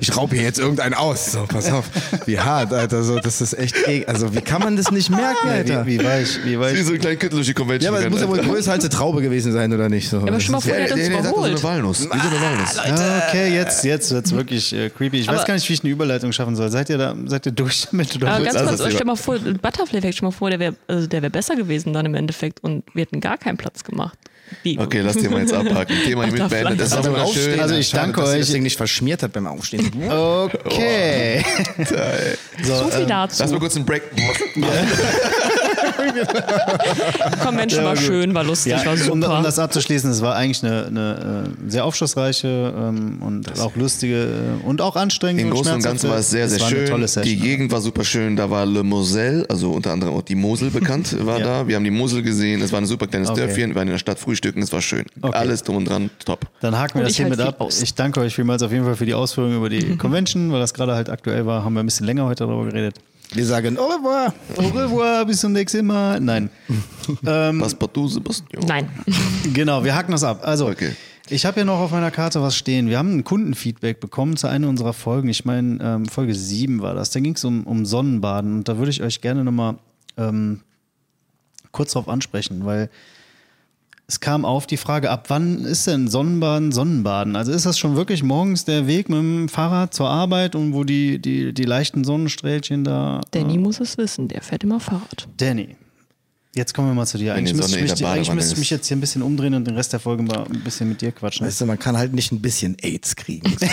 Ich raub hier jetzt irgendeinen aus. So, pass auf. Wie hart, Alter. So, das ist echt. Also, wie kann man das nicht merken, Alter? Wie, wie weich, wie Wie weich. so ein kleiner Kittel durch die Convention. Ja, aber es muss ja wohl größer als eine Traube gewesen sein, oder nicht? So. aber Das schon mal ist- vor, der Ja, der hat so eine. Walnuss. Wie so eine Walnuss. Ah, okay, jetzt, jetzt wird's wirklich äh, creepy. Ich weiß Aber- gar nicht, wie ich eine Überleitung schaffen soll. Seid ihr da, seid ihr durch damit? Oder Aber ganz kurz, stell mal vor, Butterfly-Effekt, stell mal vor, der wäre also der wär besser gewesen dann im Endeffekt und wir hätten gar keinen Platz gemacht. Wie? Okay, lass den mal jetzt abhaken. Thema hiermit beendet. Das war Also, beim wunderschön. Aufstehen, Also ich schade, danke dass ihr euch. das Ding nicht verschmiert hat beim Aufstehen. Okay. so viel dazu. Lass mal kurz einen Break. Convention war schön, war lustig, Ja, war um, super. um das abzuschließen, es war eigentlich eine, eine äh, sehr aufschlussreiche ähm, und auch lustige äh, und auch anstrengende Im Großen und Ganzen war es sehr, sehr eine schön. tolle Die Session. Gegend war super schön. Da war Le Moselle, also unter anderem auch die Mosel bekannt, war Ja. da. Wir haben die Mosel gesehen. Es war ein super kleines Okay. Dörfchen. Wir waren in der Stadt frühstücken. Es war schön. Okay. Alles drum und dran. Top. Dann haken wir Und das hier halt mit ab. aus. Ich danke euch vielmals auf jeden Fall für die Ausführungen über die Convention, weil das gerade halt aktuell war. Haben wir ein bisschen länger heute darüber geredet. Wir sagen au revoir. Au revoir, bis zum nächsten Mal. Nein. ähm, Passepartout, Sebastian. Nein. Genau, wir haken das ab. Also, Okay. ich habe hier noch auf meiner Karte was stehen. Wir haben ein Kundenfeedback bekommen zu einer unserer Folgen. Ich meine, ähm, Folge 7 war das. Da ging es um, um Sonnenbaden. Und da würde ich euch gerne nochmal ähm, kurz drauf ansprechen, weil es kam auf die Frage, ab wann ist denn Sonnenbaden Sonnenbaden? Also ist das schon wirklich morgens der Weg mit dem Fahrrad zur Arbeit und wo die, die, die leichten Sonnenstrählchen da. Danny muss es wissen, der fährt immer Fahrrad. Danny. Jetzt kommen wir mal zu dir. Eigentlich müsste ich, mich, eigentlich müsste ich mich jetzt hier ein bisschen umdrehen und den Rest der Folge mal ein bisschen mit dir quatschen. Weißt du, man kann halt nicht ein bisschen AIDS kriegen.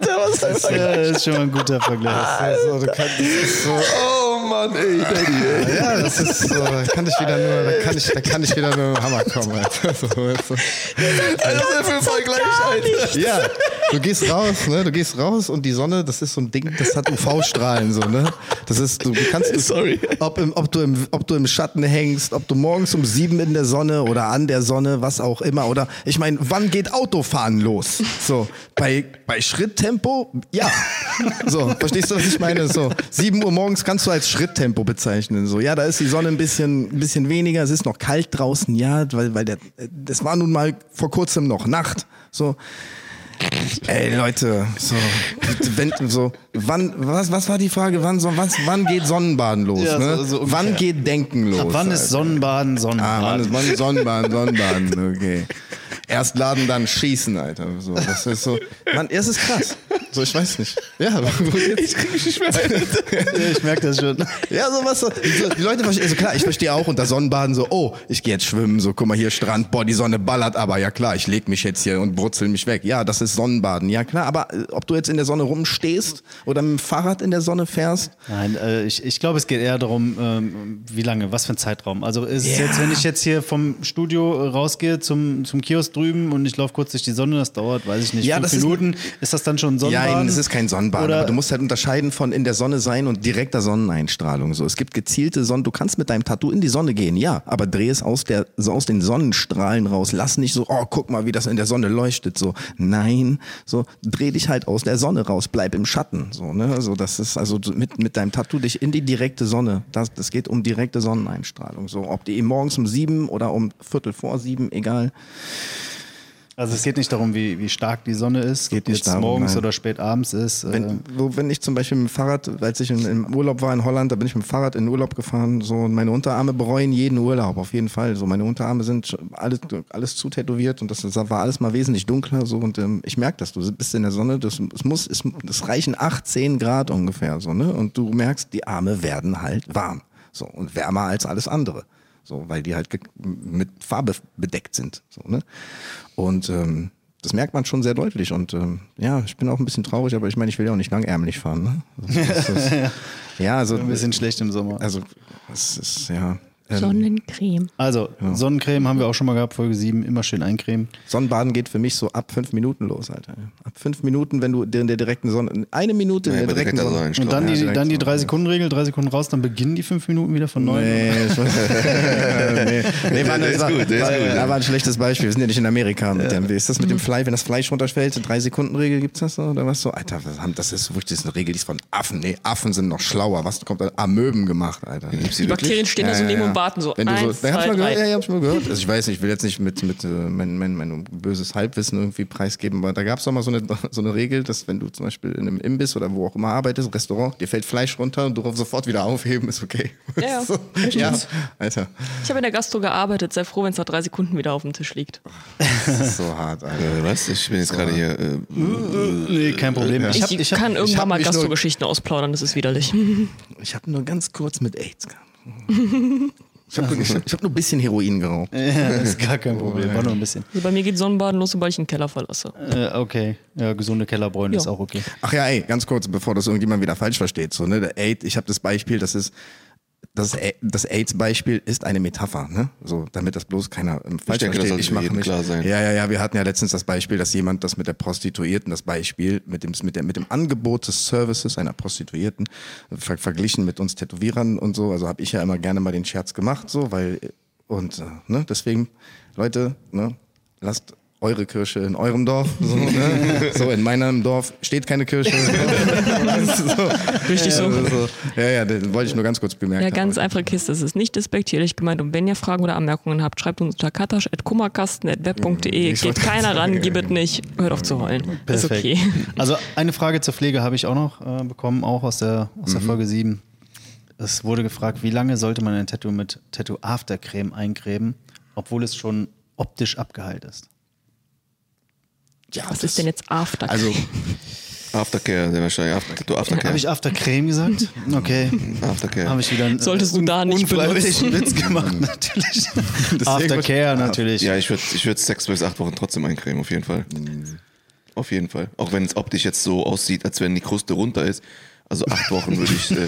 Das ist, ja, das ist schon mal ein guter Vergleich. Also, du kannst, so, Oh Mann, ey, Daddy, ey. ja, das ist so, da kann ich wieder nur, da kann ich, da kann ich wieder nur Hammer kommen. Alter. So, du. Was ist ein Vergleich, Alter? Ja, du gehst raus, ne? Du gehst raus und die Sonne, das ist so ein Ding, das hat UV-Strahlen so, ne? Das ist, du kannst, Sorry. ob, im, ob, du im, ob du im Schatten hängst, ob du morgens um sieben in der Sonne oder an der Sonne, was auch immer. Oder ich meine, wann geht Autofahren los? So, bei, bei Schritttempo? Ja. So, verstehst du, was ich meine? So, sieben Uhr morgens kannst du als Schritttempo bezeichnen. So, ja, da ist die Sonne ein bisschen, ein bisschen weniger, es ist noch kalt draußen, ja, weil, weil der, das war nun mal vor kurzem noch Nacht. So. Ey Leute, so, wenn, so, wann, was, was war die Frage? Wann, so, was, wann geht Sonnenbaden los? Ja, ne? so- so wann geht Denken los? Ab wann ist Alter? Sonnenbaden, Ah, Sonnenbaden? wann ist, wann ist Sonnenbaden, Sonnenbaden, okay. Erst laden, dann schießen, Alter. So, das ist so, Mann, es ist krass. So, ich weiß nicht. Ja, wo geht's? ich merke das schon. Ja, sowas. So, so, die Leute verstehen, also klar, ich verstehe auch unter Sonnenbaden so, oh, ich gehe jetzt schwimmen, so, guck mal hier Strand, boah, die Sonne ballert, aber ja klar, ich leg mich jetzt hier und brutzel mich weg. Ja, das ist Sonnenbaden, ja klar, aber äh, ob du jetzt in der Sonne rumstehst oder mit dem Fahrrad in der Sonne fährst, Nein, äh, ich, ich glaube, es geht eher darum, ähm, wie lange, was für ein Zeitraum. Also ist es Ja. jetzt, wenn ich jetzt hier vom Studio äh, rausgehe zum, zum Kiosk drüben und ich laufe kurz durch die Sonne, das dauert, weiß ich nicht, Ja, fünf das ist- Minuten, ist, das dann schon Sonnenbaden? Ja, es ist kein Sonnenbaden, Oder- aber du musst halt unterscheiden von in der Sonne sein und direkter Sonneneinstrahlung. So, es gibt gezielte Sonnen. Du kannst mit deinem Tattoo in die Sonne gehen, ja, aber dreh es aus der so aus den Sonnenstrahlen raus. Lass nicht so, oh, guck mal, wie das in der Sonne leuchtet. So, nein, so dreh dich halt aus der Sonne raus, bleib im Schatten. So, ne, also das ist also mit mit deinem Tattoo dich in die direkte Sonne. Das das geht um direkte Sonneneinstrahlung. So, ob die morgens um sieben oder um Viertel vor sieben, egal. Also es geht nicht darum, wie, wie stark die Sonne ist, Geht ob die nicht jetzt darum, morgens nein. oder spät abends ist. äh, Wenn, wo, wenn ich zum Beispiel mit dem Fahrrad, als ich in, im Urlaub war in Holland, da bin ich mit dem Fahrrad in den Urlaub gefahren, so und meine Unterarme bereuen jeden Urlaub, auf jeden Fall. So, meine Unterarme sind alles, alles zu tätowiert und das war alles mal wesentlich dunkler. So, und ähm, ich merke das, du bist in der Sonne, das, es muss, es, das reichen 8, 10 Grad ungefähr, so, ne? Und du merkst, die Arme werden halt warm. So, und wärmer als alles andere. So, weil die halt mit Farbe bedeckt sind. So, ne? Und ähm, das merkt man schon sehr deutlich. Und ähm, ja, ich bin auch ein bisschen traurig, aber ich meine, ich will ja auch nicht langärmlich fahren. Ne? Also, das ja, also, ein bisschen schlecht im Sommer. also es ist ja. Ähm, Sonnencreme. Also, Sonnencreme haben wir auch schon mal gehabt, Folge 7, immer schön eincremen. Sonnenbaden geht für mich so ab fünf Minuten los, Alter. Ab fünf Minuten, wenn du in der direkten Sonne, eine Minute in Ja, der direkten Sonne. Und dann Ja, die, dann die drei ja. Sekunden Regel, drei Sekunden raus, dann beginnen die fünf Minuten wieder von neu. Nee, nee, nee war, ist war, gut, war, war ein schlechtes Beispiel. Wir sind ja nicht in Amerika. Mit dem, wie ist das mit dem Fleisch? Wenn das Fleisch runterfällt, drei Sekunden Regel gibt's das so, oder was so? Alter, das ist wirklich das ist eine Regel, die ist von Affen. Nee, Affen sind noch schlauer. Was kommt da? Amöben gemacht, Alter. Die Bakterien stehen da so neben warten so. Wenn du so, Eins, da hab ich zwei, mal gehört, drei. ja, ja, hab ich mal gehört. Also ich weiß nicht, ich will jetzt nicht mit, mit äh, mein, mein, mein böses Halbwissen irgendwie preisgeben, aber da gab es doch mal so eine, so eine Regel, dass wenn du zum Beispiel in einem Imbiss oder wo auch immer arbeitest, Restaurant, dir fällt Fleisch runter und du sofort wieder aufheben, ist okay. Ja, so, ja Alter, Ich habe in der Gastro gearbeitet, sei froh, wenn es nach drei Sekunden wieder auf dem Tisch liegt. das ist so hart, Alter. Äh, was? Ich bin jetzt gerade hier. Äh, Nee, kein Problem. Ich, hab- kann hab- ich irgendwann mal Gastro-Geschichten ausplaudern, das ist widerlich. Ich habe nur ganz kurz mit AIDS gehabt. Ich habe ich hab, nur ein bisschen Heroin geraucht. Ja, das ist gar kein Problem, war nur ein bisschen. Also bei mir geht Sonnenbaden los, sobald ich den Keller verlasse. Äh, okay, ja, gesunde Kellerbräune Ja. ist auch okay. Ach ja, ey, ganz kurz, bevor das irgendjemand wieder falsch versteht. So, ne, der AIDS, ich habe das Beispiel, das ist das, A- das AIDS-Beispiel ist eine Metapher, ne? So, damit das bloß keiner ähm, falsch denke, das versteht. Ich mache mich klar sein. Ja, ja, ja. Wir hatten ja letztens das Beispiel, dass jemand das mit der Prostituierten, das Beispiel mit dem mit der mit dem Angebot des Services einer Prostituierten ver verglichen mit uns Tätowierern und so. Also habe ich ja immer gerne mal den Scherz gemacht, so, weil und äh, ne, deswegen, Leute, ne, lasst eure Kirche in eurem Dorf. So, ne? so in meinem Dorf steht keine Kirche. so. Richtig so. Ja, so. Ja, ja, das wollte ich nur ganz kurz bemerken. Ja, ganz einfache Kiste. Es ist nicht despektierlich gemeint. Und wenn ihr Fragen oder Anmerkungen habt, schreibt uns unter katasch.kummerkasten.web.de. Geht keiner ran, sagen, gib es nicht. Hört auf zu heulen. Ist Perfekt. okay. Also eine Frage zur Pflege habe ich auch noch äh, bekommen, auch aus der, aus der Folge 7. Es wurde gefragt, wie lange sollte man ein Tattoo mit Tattoo Aftercreme eincremen, obwohl es schon optisch abgeheilt ist? Ja, Was ist denn jetzt After? Also, Aftercare, sehr wahrscheinlich. After, du Aftercare. Habe ich Aftercreme gesagt? Okay. Aftercare. Habe ich wieder einen Solltest du da nicht unfreiwilligen Witz gemacht, natürlich. Aftercare natürlich. Ja, ich würde ich würd sechs bis acht Wochen trotzdem eincremen, auf jeden Fall. Auf jeden Fall. Auch wenn es optisch jetzt so aussieht, als wenn die Kruste runter ist. Also acht Wochen würde ich. Äh,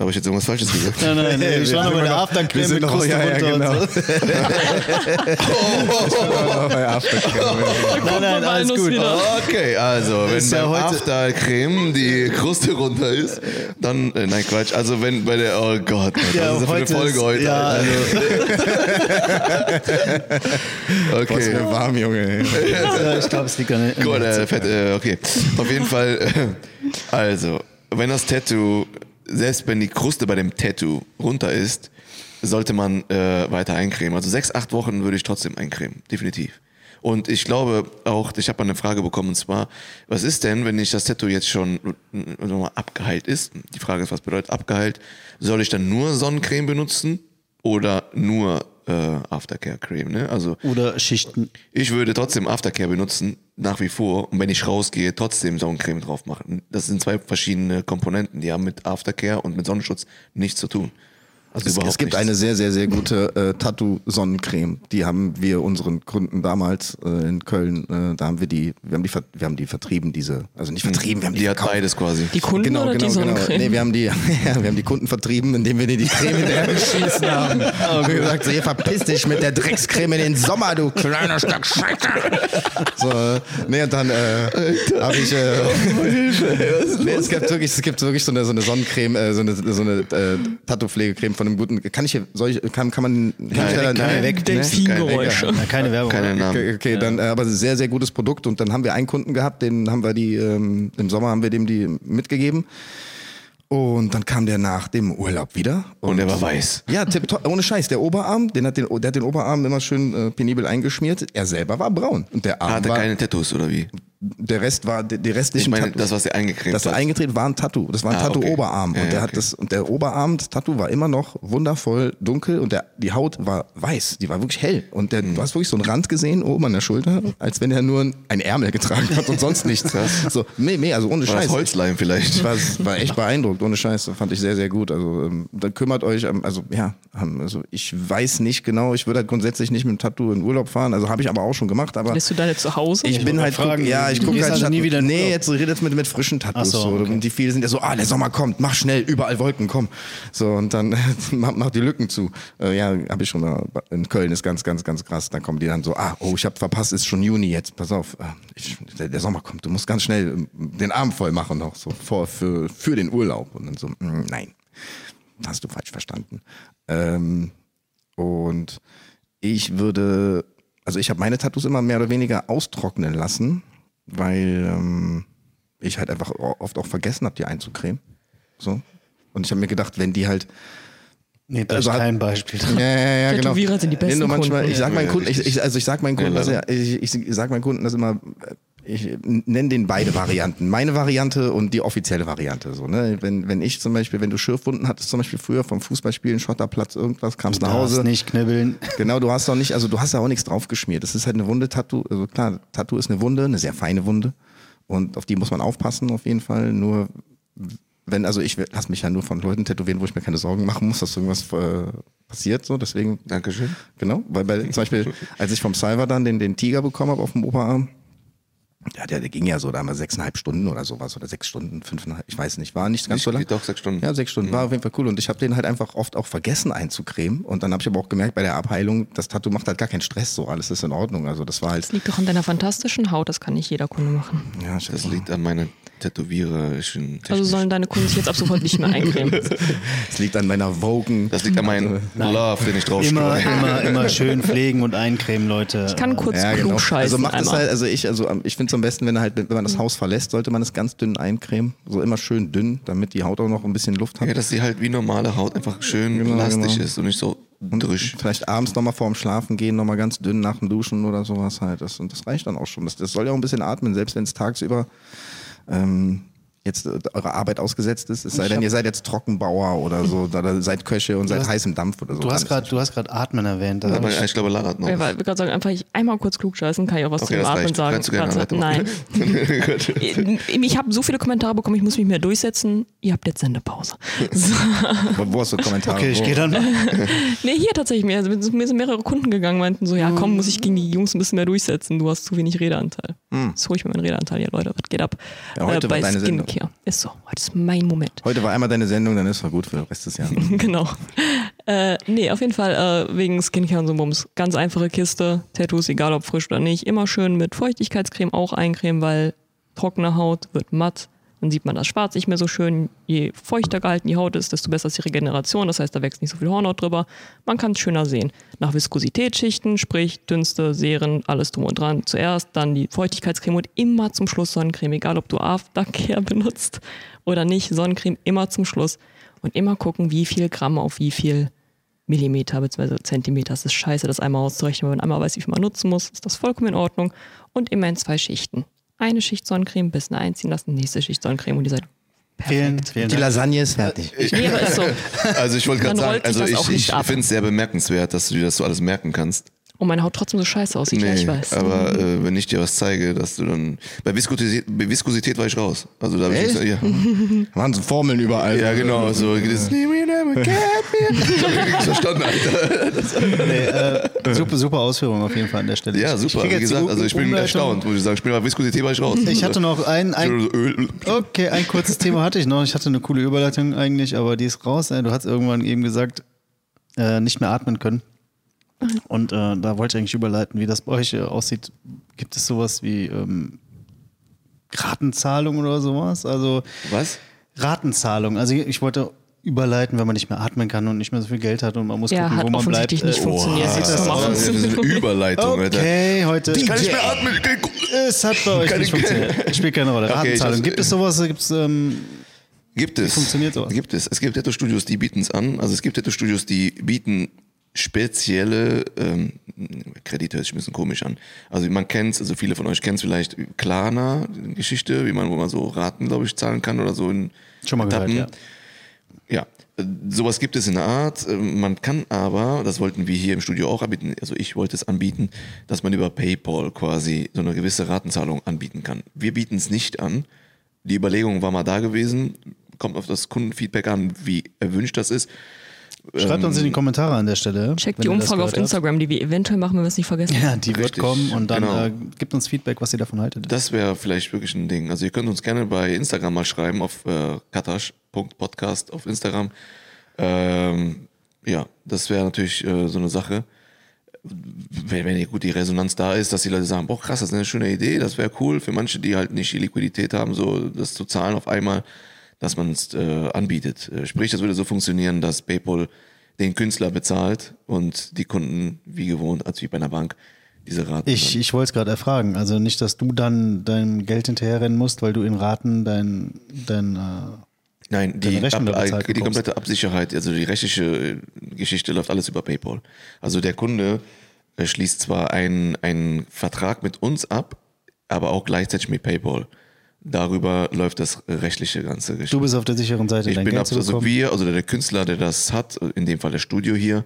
habe ich jetzt irgendwas Falsches gesagt? Nein, nein, nein, ich war noch bei der Aftercreme mit noch- Kruste ja, ja, runter genau. und so. bei Aftercare. Nein, nein, alles gut. wieder. Okay, also wenn Ist ja beim heute- Aftercreme die Kruste runter ist, dann, äh, nein Quatsch, also wenn bei der, oh Gott, was Ja, ist das für eine heute Folge ist- heute? ja, ist okay. mir warm, Junge. Ja, ich glaube, es liegt an der Gut, äh, fett, äh, okay. Auf jeden Fall, äh, also, wenn das Tattoo, selbst wenn die Kruste bei dem Tattoo runter ist, sollte man äh, weiter eincremen. Also sechs, acht Wochen würde ich trotzdem eincremen, definitiv. Und ich glaube auch, ich habe mal eine Frage bekommen, und zwar, was ist denn, wenn ich das Tattoo jetzt schon äh, nochmal abgeheilt ist? Die Frage ist, was bedeutet abgeheilt? Soll ich dann nur Sonnencreme benutzen oder nur äh, Aftercare-Creme? Ne? Also Oder Schichten. ich würde trotzdem Aftercare benutzen, nach wie vor. Und wenn ich rausgehe, trotzdem Sonnencreme drauf machen. Das sind zwei verschiedene Komponenten, die haben mit Aftercare und mit Sonnenschutz nichts zu tun. Also Es, es gibt nichts. eine sehr, sehr, sehr gute äh, Tattoo-Sonnencreme. Die haben wir unseren Kunden damals äh, in Köln, äh, da haben wir die, wir haben die, ver- wir haben die vertrieben, diese, also nicht vertrieben, wir haben die, Die hat verkauft. beides quasi. Die Kunden Genau, oder genau, die genau. Sonnencreme? Nee, wir haben die, ja, wir haben die Kunden vertrieben, indem wir denen die Creme hinterher geschissen haben. Und wir gesagt, so, hier verpiss dich mit der Dreckscreme in den Sommer, du kleiner Stück Scheiße. So, nee, und dann äh, habe ich, äh, nee, es gibt wirklich, es gibt wirklich so eine, so eine Sonnencreme, äh, so eine, so eine äh, Tattoo-Pflegecreme von einem guten, kann ich hier, soll ich, kann, kann man, kann ich da dann, keine weg, Delfingeräusche. Ja, keine Werbung. Keine Namen. Okay, okay dann, äh, aber sehr, sehr gutes Produkt. Und dann haben wir einen Kunden gehabt, den haben wir die, ähm, im Sommer haben wir dem die mitgegeben. Und dann kam der nach dem Urlaub wieder. Und er war weiß. Ja, tipptopp, ohne Scheiß. Der Oberarm, den hat den, der hat den Oberarm immer schön äh, penibel eingeschmiert. Er selber war braun. Und der Arm Hatte war, keine Tattoos oder wie? Der Rest war, die, die Ich restlichen meine, Tattoos- das, was er eingecremt das war hat. eingetreten war ein Tattoo. Das war ein Ah, okay. Tattoo-Oberarm. Ja, und der ja, hat okay. das, und der Oberarm, das Tattoo war immer noch wundervoll dunkel und der, die Haut war weiß. Die war wirklich hell. Und der, du hast wirklich so einen Rand gesehen oben an der Schulter, als wenn er nur ein Ärmel getragen hat und sonst nichts. so, nee, nee, also ohne War Scheiß. das Holzleim vielleicht? War, war echt beeindruckt, ohne Scheiß. Fand ich sehr, sehr gut. Also ähm, dann kümmert euch, ähm, also ja, ähm, also ich weiß nicht genau, ich würde halt grundsätzlich nicht mit dem Tattoo in Urlaub fahren. Also habe ich aber auch schon gemacht, aber Lässt du deine zu Hause? ich bin wollte halt, fragen, guck, ja, ich gucke halt also nie wieder Nee, jetzt redet jetzt mit, mit frischen Tattoos. So, okay. Und die viele sind ja so, ah, der Sommer kommt, mach schnell, überall Wolken, komm. So, und dann mach, mach die Lücken zu. Äh, ja, habe ich schon mal, in Köln ist ganz, ganz, ganz krass. Dann kommen die dann so, ah, oh, ich habe verpasst, ist schon Juni jetzt, pass auf, äh, ich, der, der Sommer kommt, du musst ganz schnell ähm, den Arm voll machen noch, so vor, für, für den Urlaub. Und dann so, mm, nein, hast du falsch verstanden. Ähm, und ich würde, also ich habe meine Tattoos immer mehr oder weniger austrocknen lassen, weil ähm, ich halt einfach oft auch vergessen habe, die einzucremen. So. Und ich habe mir gedacht, wenn die halt Nee, da Also ist kein Beispiel. ja, ja, ja, genau. Tätowierer sind die besten nur manchmal, Kunden. Ich sag meinen Kunden, ich, ich, also ich sag meinen Kunden, Ja, dass er, ich, ich sag meinen Kunden das immer, ich nenne den beide Varianten. Meine Variante und die offizielle Variante. So, ne? wenn, wenn ich zum Beispiel, wenn du Schürfwunden hattest, zum Beispiel früher vom Fußballspielen, Schotterplatz, irgendwas, kamst nach Darfst Hause. nicht knibbeln. Genau, du hast doch nicht, also du hast ja auch nichts draufgeschmiert. Das ist halt eine Wunde, Tattoo. Also klar, Tattoo ist eine Wunde, eine sehr feine Wunde. Und auf die muss man aufpassen, auf jeden Fall. Nur wenn, also ich lass mich ja nur von Leuten tätowieren, wo ich mir keine Sorgen machen muss, dass irgendwas äh, passiert. So, deswegen Dankeschön. Genau, weil bei, zum Beispiel, als ich vom Salva dann den, den Tiger bekommen habe auf dem Oberarm, ja, der, der ging ja so da mal sechseinhalb Stunden oder sowas oder sechs Stunden, fünfeinhalb, ich weiß nicht, war nicht ganz Ich- so lang. doch, sechs Stunden. Ja, sechs Stunden, war auf jeden Fall cool und ich habe den halt einfach oft auch vergessen einzucremen und dann habe ich aber auch gemerkt bei der Abheilung, das Tattoo macht halt gar keinen Stress, so alles ist in Ordnung, also das war halt, Das liegt doch an deiner fantastischen Haut, das kann nicht jeder Kunde machen. ja, ich Das liegt an meiner tätowiererischen. Also sollen deine Kunden sich jetzt ab sofort nicht mehr eincremen. es liegt an meiner Vogen. das liegt an meinem Love, den ich drauf Immer, immer, immer schön pflegen und eincremen, Leute. Ich kann kurz Ja, genau. scheißen Also macht es halt, also ich, also am- ich finde es am besten, wenn er halt, wenn man das Haus verlässt, sollte man es ganz dünn eincremen. So immer schön dünn, damit die Haut auch noch ein bisschen Luft hat. Ja, dass sie halt wie normale Haut einfach schön Genau, elastisch genau. ist und nicht so drüsch. Vielleicht abends nochmal vorm Schlafen gehen, nochmal ganz dünn nach dem Duschen oder sowas halt. Das, und das reicht dann auch schon. Das, das soll ja auch ein bisschen atmen, selbst wenn es tagsüber ähm, jetzt äh, eure Arbeit ausgesetzt ist. Es sei denn, ihr seid jetzt Trockenbauer oder so, oder seid Köche und seid hast- heißem Dampf oder so. Du hast gerade, du hast gerade Atmen erwähnt. Hab Aber ich, ich glaube, Lara hat noch. Ja, weil ich will gerade sagen, einfach ich einmal kurz klug scheißen, kann ich auch was Okay, zum das Atmen reicht. sagen. Kannst du gerne Gerade- Nein. weitermachen. ich habe so viele Kommentare bekommen, ich muss mich mehr durchsetzen. Ihr habt jetzt Sendepause. So. wo, hast du Kommentare? okay, ich gehe dann. Nee, hier tatsächlich mehr. Also mir sind mehrere Kunden gegangen, meinten so, ja komm, muss ich gegen die Jungs ein bisschen mehr durchsetzen. Du hast zu wenig Redeanteil. Jetzt hole ich mir meinen Redeanteil hier, Leute. Was geht ab? Hm. Ja, heute bei war deine Sendung. Skincare. Ist so. Heute ist mein Moment. Heute war einmal deine Sendung, dann ist es gut für den Rest des Jahres. genau. Äh, nee, auf jeden Fall äh, wegen Skincare und so Bums. Ganz einfache Kiste. Tattoos, egal ob frisch oder nicht. Immer schön mit Feuchtigkeitscreme auch eincremen, weil trockene Haut wird matt. Dann sieht man das Schwarz nicht mehr so schön. Je feuchter gehalten die Haut ist, desto besser ist die Regeneration. Das heißt, da wächst nicht so viel Hornhaut drüber. Man kann es schöner sehen. Nach Viskositätsschichten, sprich Dünste, Serien, alles drum und dran. Zuerst dann die Feuchtigkeitscreme und immer zum Schluss Sonnencreme. Egal, ob du Aftercare benutzt oder nicht. Sonnencreme immer zum Schluss. Und immer gucken, wie viel Gramm auf wie viel Millimeter bzw. Zentimeter. Es ist scheiße, das einmal auszurechnen. Wenn man einmal weiß, wie viel man nutzen muss, ist das vollkommen in Ordnung. Und immer in zwei Schichten. Eine Schicht Sonnencreme, bisschen einziehen lassen, nächste Schicht Sonnencreme und ihr seid Vielen, perfekt. vielen Die. Lasagne ist fertig. Nee, aber ist so. Also ich wollte gerade sagen, also ich, ich finde es sehr bemerkenswert, dass du dir das so alles merken kannst. Und meine Haut trotzdem so scheiße aussieht, ja, ich weiß. aber äh, wenn ich dir was zeige, dass du dann bei Viskosität, bei Viskosität war ich raus. Also da habe ich nichts, ja. Waren so Formeln überall. ja genau, so das verstanden, Alter. Nee, äh, super, super Ausführung auf jeden Fall an der Stelle. Ja, Ich super. Wie gesagt, also ich bin Umleitung. erstaunt, muss ich sagen. Ich bin bei Viskosität war ich raus. Ich hatte noch ein, ein Öl. Okay, ein kurzes Thema hatte ich noch. Ich hatte eine coole Überleitung eigentlich, aber die ist raus. Äh, Du hast irgendwann eben gesagt, äh, nicht mehr atmen können. Und äh, da wollte ich eigentlich überleiten, wie das bei euch äh, aussieht. Gibt es sowas wie ähm, Ratenzahlung oder sowas? Also Was? Ratenzahlung. Also ich ich wollte überleiten, wenn man nicht mehr atmen kann und nicht mehr so viel Geld hat und man muss Ja, gucken, hat wo man bleibt. nicht Äh, funktioniert. Oha, Sieht das das ist eine Überleitung, Alter. Okay, heute. Kann ich mehr atmen? Ich kann- Es hat bei euch nicht funktioniert. Spielt keine Rolle. Okay, ich Ratenzahlung. Gibt es sowas? Gibt es ähm, Gibt es. funktioniert sowas? Gibt es. Es gibt Tattoo-Studios, die bieten es an. Also es gibt Tattoo-Studios, die bieten spezielle ähm, Kredite, hört sich ein bisschen komisch an. Also man kennt also viele von euch kennen es vielleicht Klarna Geschichte, wie man, wo man so Raten, glaube ich, zahlen kann oder so in Schon mal gehört, Etappen. Ja, äh, sowas gibt es in der Art. Äh, Man kann aber, das wollten wir hier im Studio auch anbieten, also ich wollte es anbieten, dass man über PayPal quasi so eine gewisse Ratenzahlung anbieten kann. Wir bieten es nicht an. Die Überlegung war mal da gewesen, kommt auf das Kundenfeedback an, wie erwünscht das ist. Schreibt uns in die Kommentare an der Stelle. Checkt die Umfrage auf. Instagram, die wir eventuell machen, wenn wir es nicht vergessen. Ja, die wird Richtig, kommen und dann genau. äh, gibt uns Feedback, was ihr davon haltet. Das wäre vielleicht wirklich ein Ding. Also ihr könnt uns gerne bei Instagram mal schreiben, auf äh, katasch.podcast auf Instagram. Ähm, ja, das wäre natürlich äh, so eine Sache. Wenn, wenn gut die Resonanz da ist, dass die Leute sagen, boah krass, das ist eine schöne Idee, das wäre cool für manche, die halt nicht die Liquidität haben, so das zu zahlen auf einmal, dass man es äh, anbietet. Äh, Sprich, das würde so funktionieren, dass PayPal den Künstler bezahlt und die Kunden wie gewohnt, als wie bei einer Bank, diese Raten. Ich, ich wollte es gerade erfragen. Also nicht, dass du dann dein Geld hinterherrennen musst, weil du in Raten dein, dein äh, Nein, die, ab, die komplette Absicherheit, also die rechtliche äh, Geschichte läuft alles über PayPal. Also der Kunde äh, schließt zwar einen, einen Vertrag mit uns ab, aber auch gleichzeitig mit PayPal. Darüber läuft das rechtliche ganze Geschichte. du bist auf der sicheren Seite, Ich bin Geld ab, also wir, also der Künstler, der das hat, in dem Fall das Studio hier,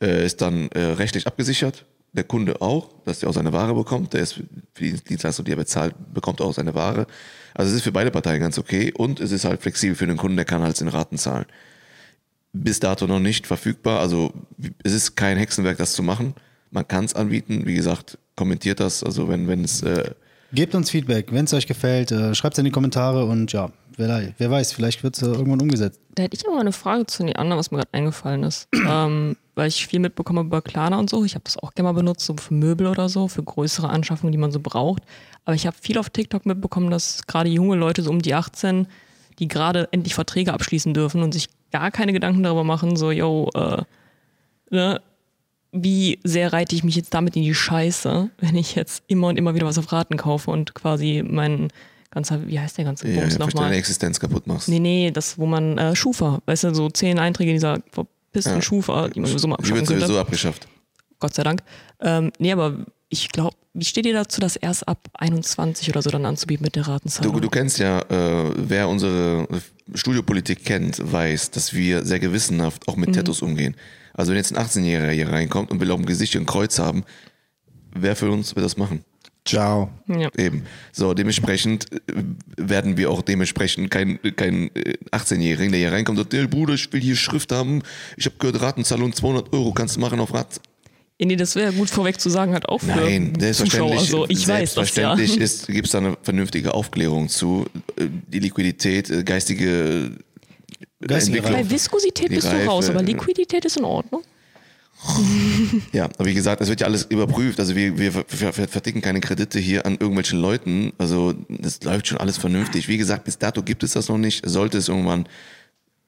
äh, ist dann äh, rechtlich abgesichert. Der Kunde auch, dass er auch seine Ware bekommt. Der ist für die Dienstleistung, die er bezahlt, bekommt auch seine Ware. Also es ist für beide Parteien ganz okay und es ist halt flexibel für den Kunden, der kann halt in Raten zahlen. Bis dato noch nicht verfügbar. Also es ist kein Hexenwerk, das zu machen. Man kann es anbieten. Wie gesagt, kommentiert das. Also wenn wenn es äh, Gebt uns Feedback, wenn es euch gefällt, äh, schreibt es in die Kommentare und ja, wer, wer weiß, vielleicht wird es äh, irgendwann umgesetzt. Da hätte ich aber eine Frage zu den anderen, was mir gerade eingefallen ist. ähm, weil ich viel mitbekomme über Klarna und so. Ich habe das auch gerne mal benutzt, so für Möbel oder so, für größere Anschaffungen, die man so braucht. Aber ich habe viel auf TikTok mitbekommen, dass gerade junge Leute so um die 18, die gerade endlich Verträge abschließen dürfen und sich gar keine Gedanken darüber machen, so, yo, äh, ne, wie sehr reite ich mich jetzt damit in die Scheiße, wenn ich jetzt immer und immer wieder was auf Raten kaufe und quasi mein ganzer, wie heißt der ganze ja, Bums für nochmal? deine Existenz kaputt machst. Nee, nee, das, wo man äh, Schufa, weißt du, so zehn Einträge in dieser verpissten Ja. Schufa, die man sowieso mal Die abschaffen wird könnte. sowieso abgeschafft. Gott sei Dank. Ähm, nee, aber ich glaube, wie steht ihr dazu, das erst ab 21 oder so dann anzubieten mit der Ratenzahlung? Du, du kennst ja, äh, wer unsere Studiopolitik kennt, weiß, dass wir sehr gewissenhaft auch mit Tattoos umgehen. Also wenn jetzt ein 18-Jähriger hier reinkommt und will auf dem Gesicht ein Kreuz haben, wer für uns wird das machen? Ciao. ja. Eben. So, dementsprechend äh, werden wir auch dementsprechend kein, kein äh, 18-Jährigen, der hier reinkommt und sagt, "Ey, Bruder, ich will hier Schrift haben, ich habe gehört, Ratenzahlung 200 Euro kannst du machen auf Rat. Nee, das wäre gut vorweg zu sagen, halt auch für Nein, Zuschauer. selbstverständlich, So, ich weiß das ja. selbstverständlich gibt es da eine vernünftige Aufklärung zu. Äh, Die Liquidität, äh, geistige. Bei Viskosität bist du raus, Reife, aber äh, Liquidität ist in Ordnung. Ja, aber wie gesagt, das wird ja alles überprüft. Also wir, wir, wir verticken keine Kredite hier an irgendwelchen Leuten. Also das läuft schon alles vernünftig. Wie gesagt, bis dato gibt es das noch nicht. Sollte es irgendwann,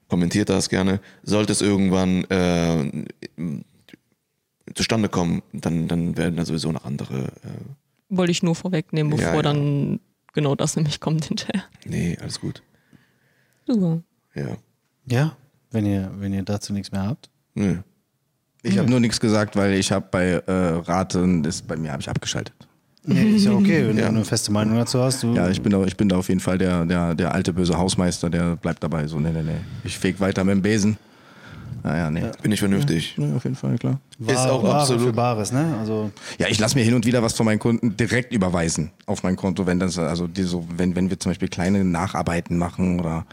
kommentiert das gerne, sollte es irgendwann äh, zustande kommen, dann, dann werden da sowieso noch andere. Äh, Wollte ich nur vorwegnehmen, bevor Ja, ja. dann genau das nämlich kommt hinterher. nee, alles gut. Super. Ja. Ja, wenn ihr, wenn ihr dazu nichts mehr habt. Nö. Ich habe nur nichts gesagt, weil ich habe bei äh, Raten, ist, bei mir habe ich abgeschaltet. Nee, ist ja okay, wenn du eine feste Meinung dazu hast. Du, Ja, ich bin da, ich bin da auf jeden Fall der, der, der alte böse Hausmeister, der bleibt dabei. So, nee, nee, nee. Ich feg weiter mit dem Besen. Naja, nee. Bin ich vernünftig. Ja, auf jeden Fall, klar. Ware- ist auch Ware absolut- für Bares, ne? Also, Ja, ich lasse mir hin und wieder was von meinen Kunden direkt überweisen auf mein Konto, wenn das, also die so, wenn, wenn wir zum Beispiel kleine Nacharbeiten machen oder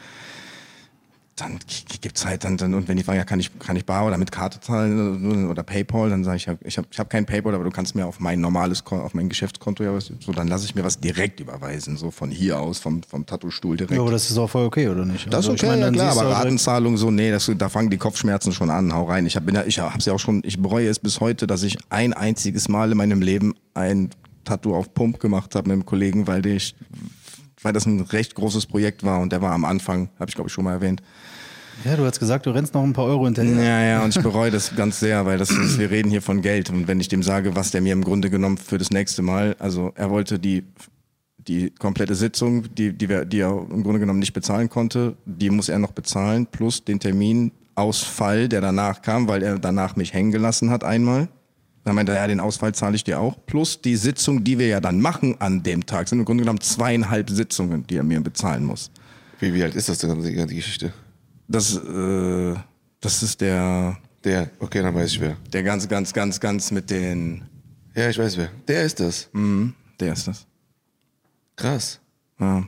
dann g- gibt's halt dann, dann und wenn die fragen, ja, kann ich, kann ich bar oder mit Karte zahlen oder PayPal, dann sage ich, ja, ich habe ich hab kein PayPal, aber du kannst mir auf mein normales, auf mein Geschäftskonto ja was, so, dann lasse ich mir was direkt überweisen, so von hier aus, vom, vom Tattoo-Stuhl direkt. ja, aber das ist auch voll okay, oder nicht? Das ist also, okay, ich meine, ja klar, aber direkt- Ratenzahlung so, nee, das, da fangen die Kopfschmerzen schon an, hau rein. Ich habe ja, ich hab's ja auch schon, ich bereue es bis heute, dass ich ein einziges Mal in meinem Leben ein Tattoo auf Pump gemacht habe mit einem Kollegen, weil ich, weil das ein recht großes Projekt war und der war am Anfang, habe ich glaube ich schon mal erwähnt. Ja, du hast gesagt, du rennst noch ein paar Euro hinterher. Ja, ja, und ich bereue das ganz sehr, weil das ist, wir reden hier von Geld und wenn ich dem sage, was der mir im Grunde genommen für das nächste Mal, also er wollte die die komplette Sitzung, die, die, wir, die er im Grunde genommen nicht bezahlen konnte, die muss er noch bezahlen, plus den Terminausfall, der danach kam, weil er danach mich hängen gelassen hat einmal. Dann meinte er, ja, den Ausfall zahle ich dir auch. Plus die Sitzung, die wir ja dann machen an dem Tag, sind im Grunde genommen zweieinhalb Sitzungen, die er mir bezahlen muss. Wie, wie alt ist das denn, die ganze Geschichte? Das, äh, das ist der, Der, okay, dann weiß ich wer. der ganz, ganz, ganz, ganz mit den, Ja, ich weiß wer. Der ist das. mhm, der ist das. Krass. Ja.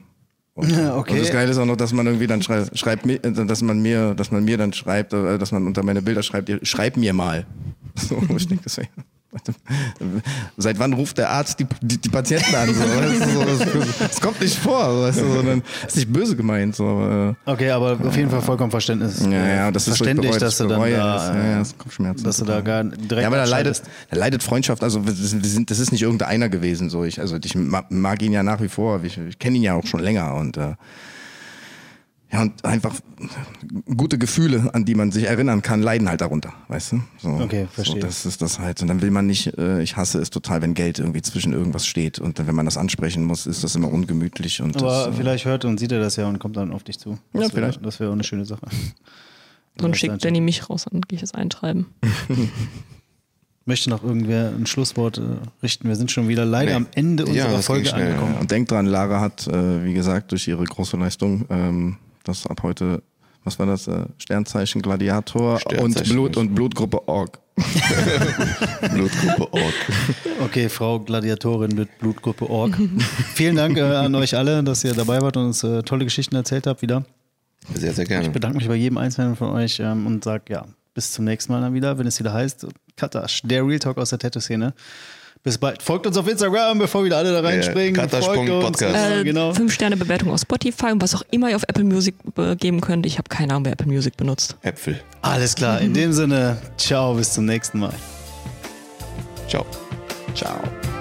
Und, Ja, okay. und das Geile ist auch noch, dass man irgendwie dann schrei schreibt, mir- äh, dass man mir, dass man mir dann schreibt, äh, dass man unter meine Bilder schreibt, ihr- schreib mir mal. So, wo ich denke, das wär- Seit wann ruft der Arzt die, die, die Patienten an? So, du, so, kommt nicht vor, weißt du, sondern ist nicht böse gemeint. So, äh, Okay, aber auf jeden Fall vollkommen Verständnis. ja, ja, das ist verständlich, bereue dass du dann da, ja, ja, das Kopfschmerzen. dass du da gar direkt ja, aber da leidet, da leidet Freundschaft. Also wir sind, das ist nicht irgendeiner gewesen. So ich, also ich ma- mag ihn ja nach wie vor. Ich, ich kenne ihn ja auch schon länger und äh, ja und einfach gute Gefühle, an die man sich erinnern kann, leiden halt darunter, weißt du? So, Okay, verstehe. So, das ist das halt. Und dann will man nicht. Äh, ich hasse es total, wenn Geld irgendwie zwischen irgendwas steht und dann, wenn man das ansprechen muss, ist das immer ungemütlich und Aber das, äh, vielleicht hört und sieht er das ja und kommt dann auf dich zu. Das Ja, wär- vielleicht. Das wäre auch eine schöne Sache. Dann Das schickt Danny mich raus, dann gehe ich das eintreiben. Möchte noch irgendwer ein Schlusswort äh, richten? Wir sind schon wieder leider Nee. am Ende Ja, unserer ging Folge schnell, angekommen. Ja, und denkt dran, Lara hat, äh, wie gesagt, durch ihre große Leistung, ähm, das ab heute, was war das, äh, Sternzeichen Gladiator und Sternzeichen. Blut und Blutgruppe Org. Blutgruppe Org. Okay, Frau Gladiatorin mit Blutgruppe Org. Vielen Dank äh, an euch alle, dass ihr dabei wart und uns äh, tolle Geschichten erzählt habt wieder. Sehr, sehr gerne. Ich bedanke mich bei jedem Einzelnen von euch ähm, und sage ja, bis zum nächsten Mal dann wieder, wenn es wieder heißt, Katasch, der Real Talk aus der Tattoo-Szene. Bis bald. Folgt uns auf Instagram, bevor wieder alle da reinspringen. Katasch Folgt uns. Podcast. Genau, Äh, genau. Fünf Sterne Bewertung auf Spotify und was auch immer ihr auf Apple Music äh, geben könnt. Ich habe keine Ahnung, wer Apple Music benutzt. Äpfel. Alles klar. In dem Sinne, ciao, bis zum nächsten Mal. Ciao. Ciao.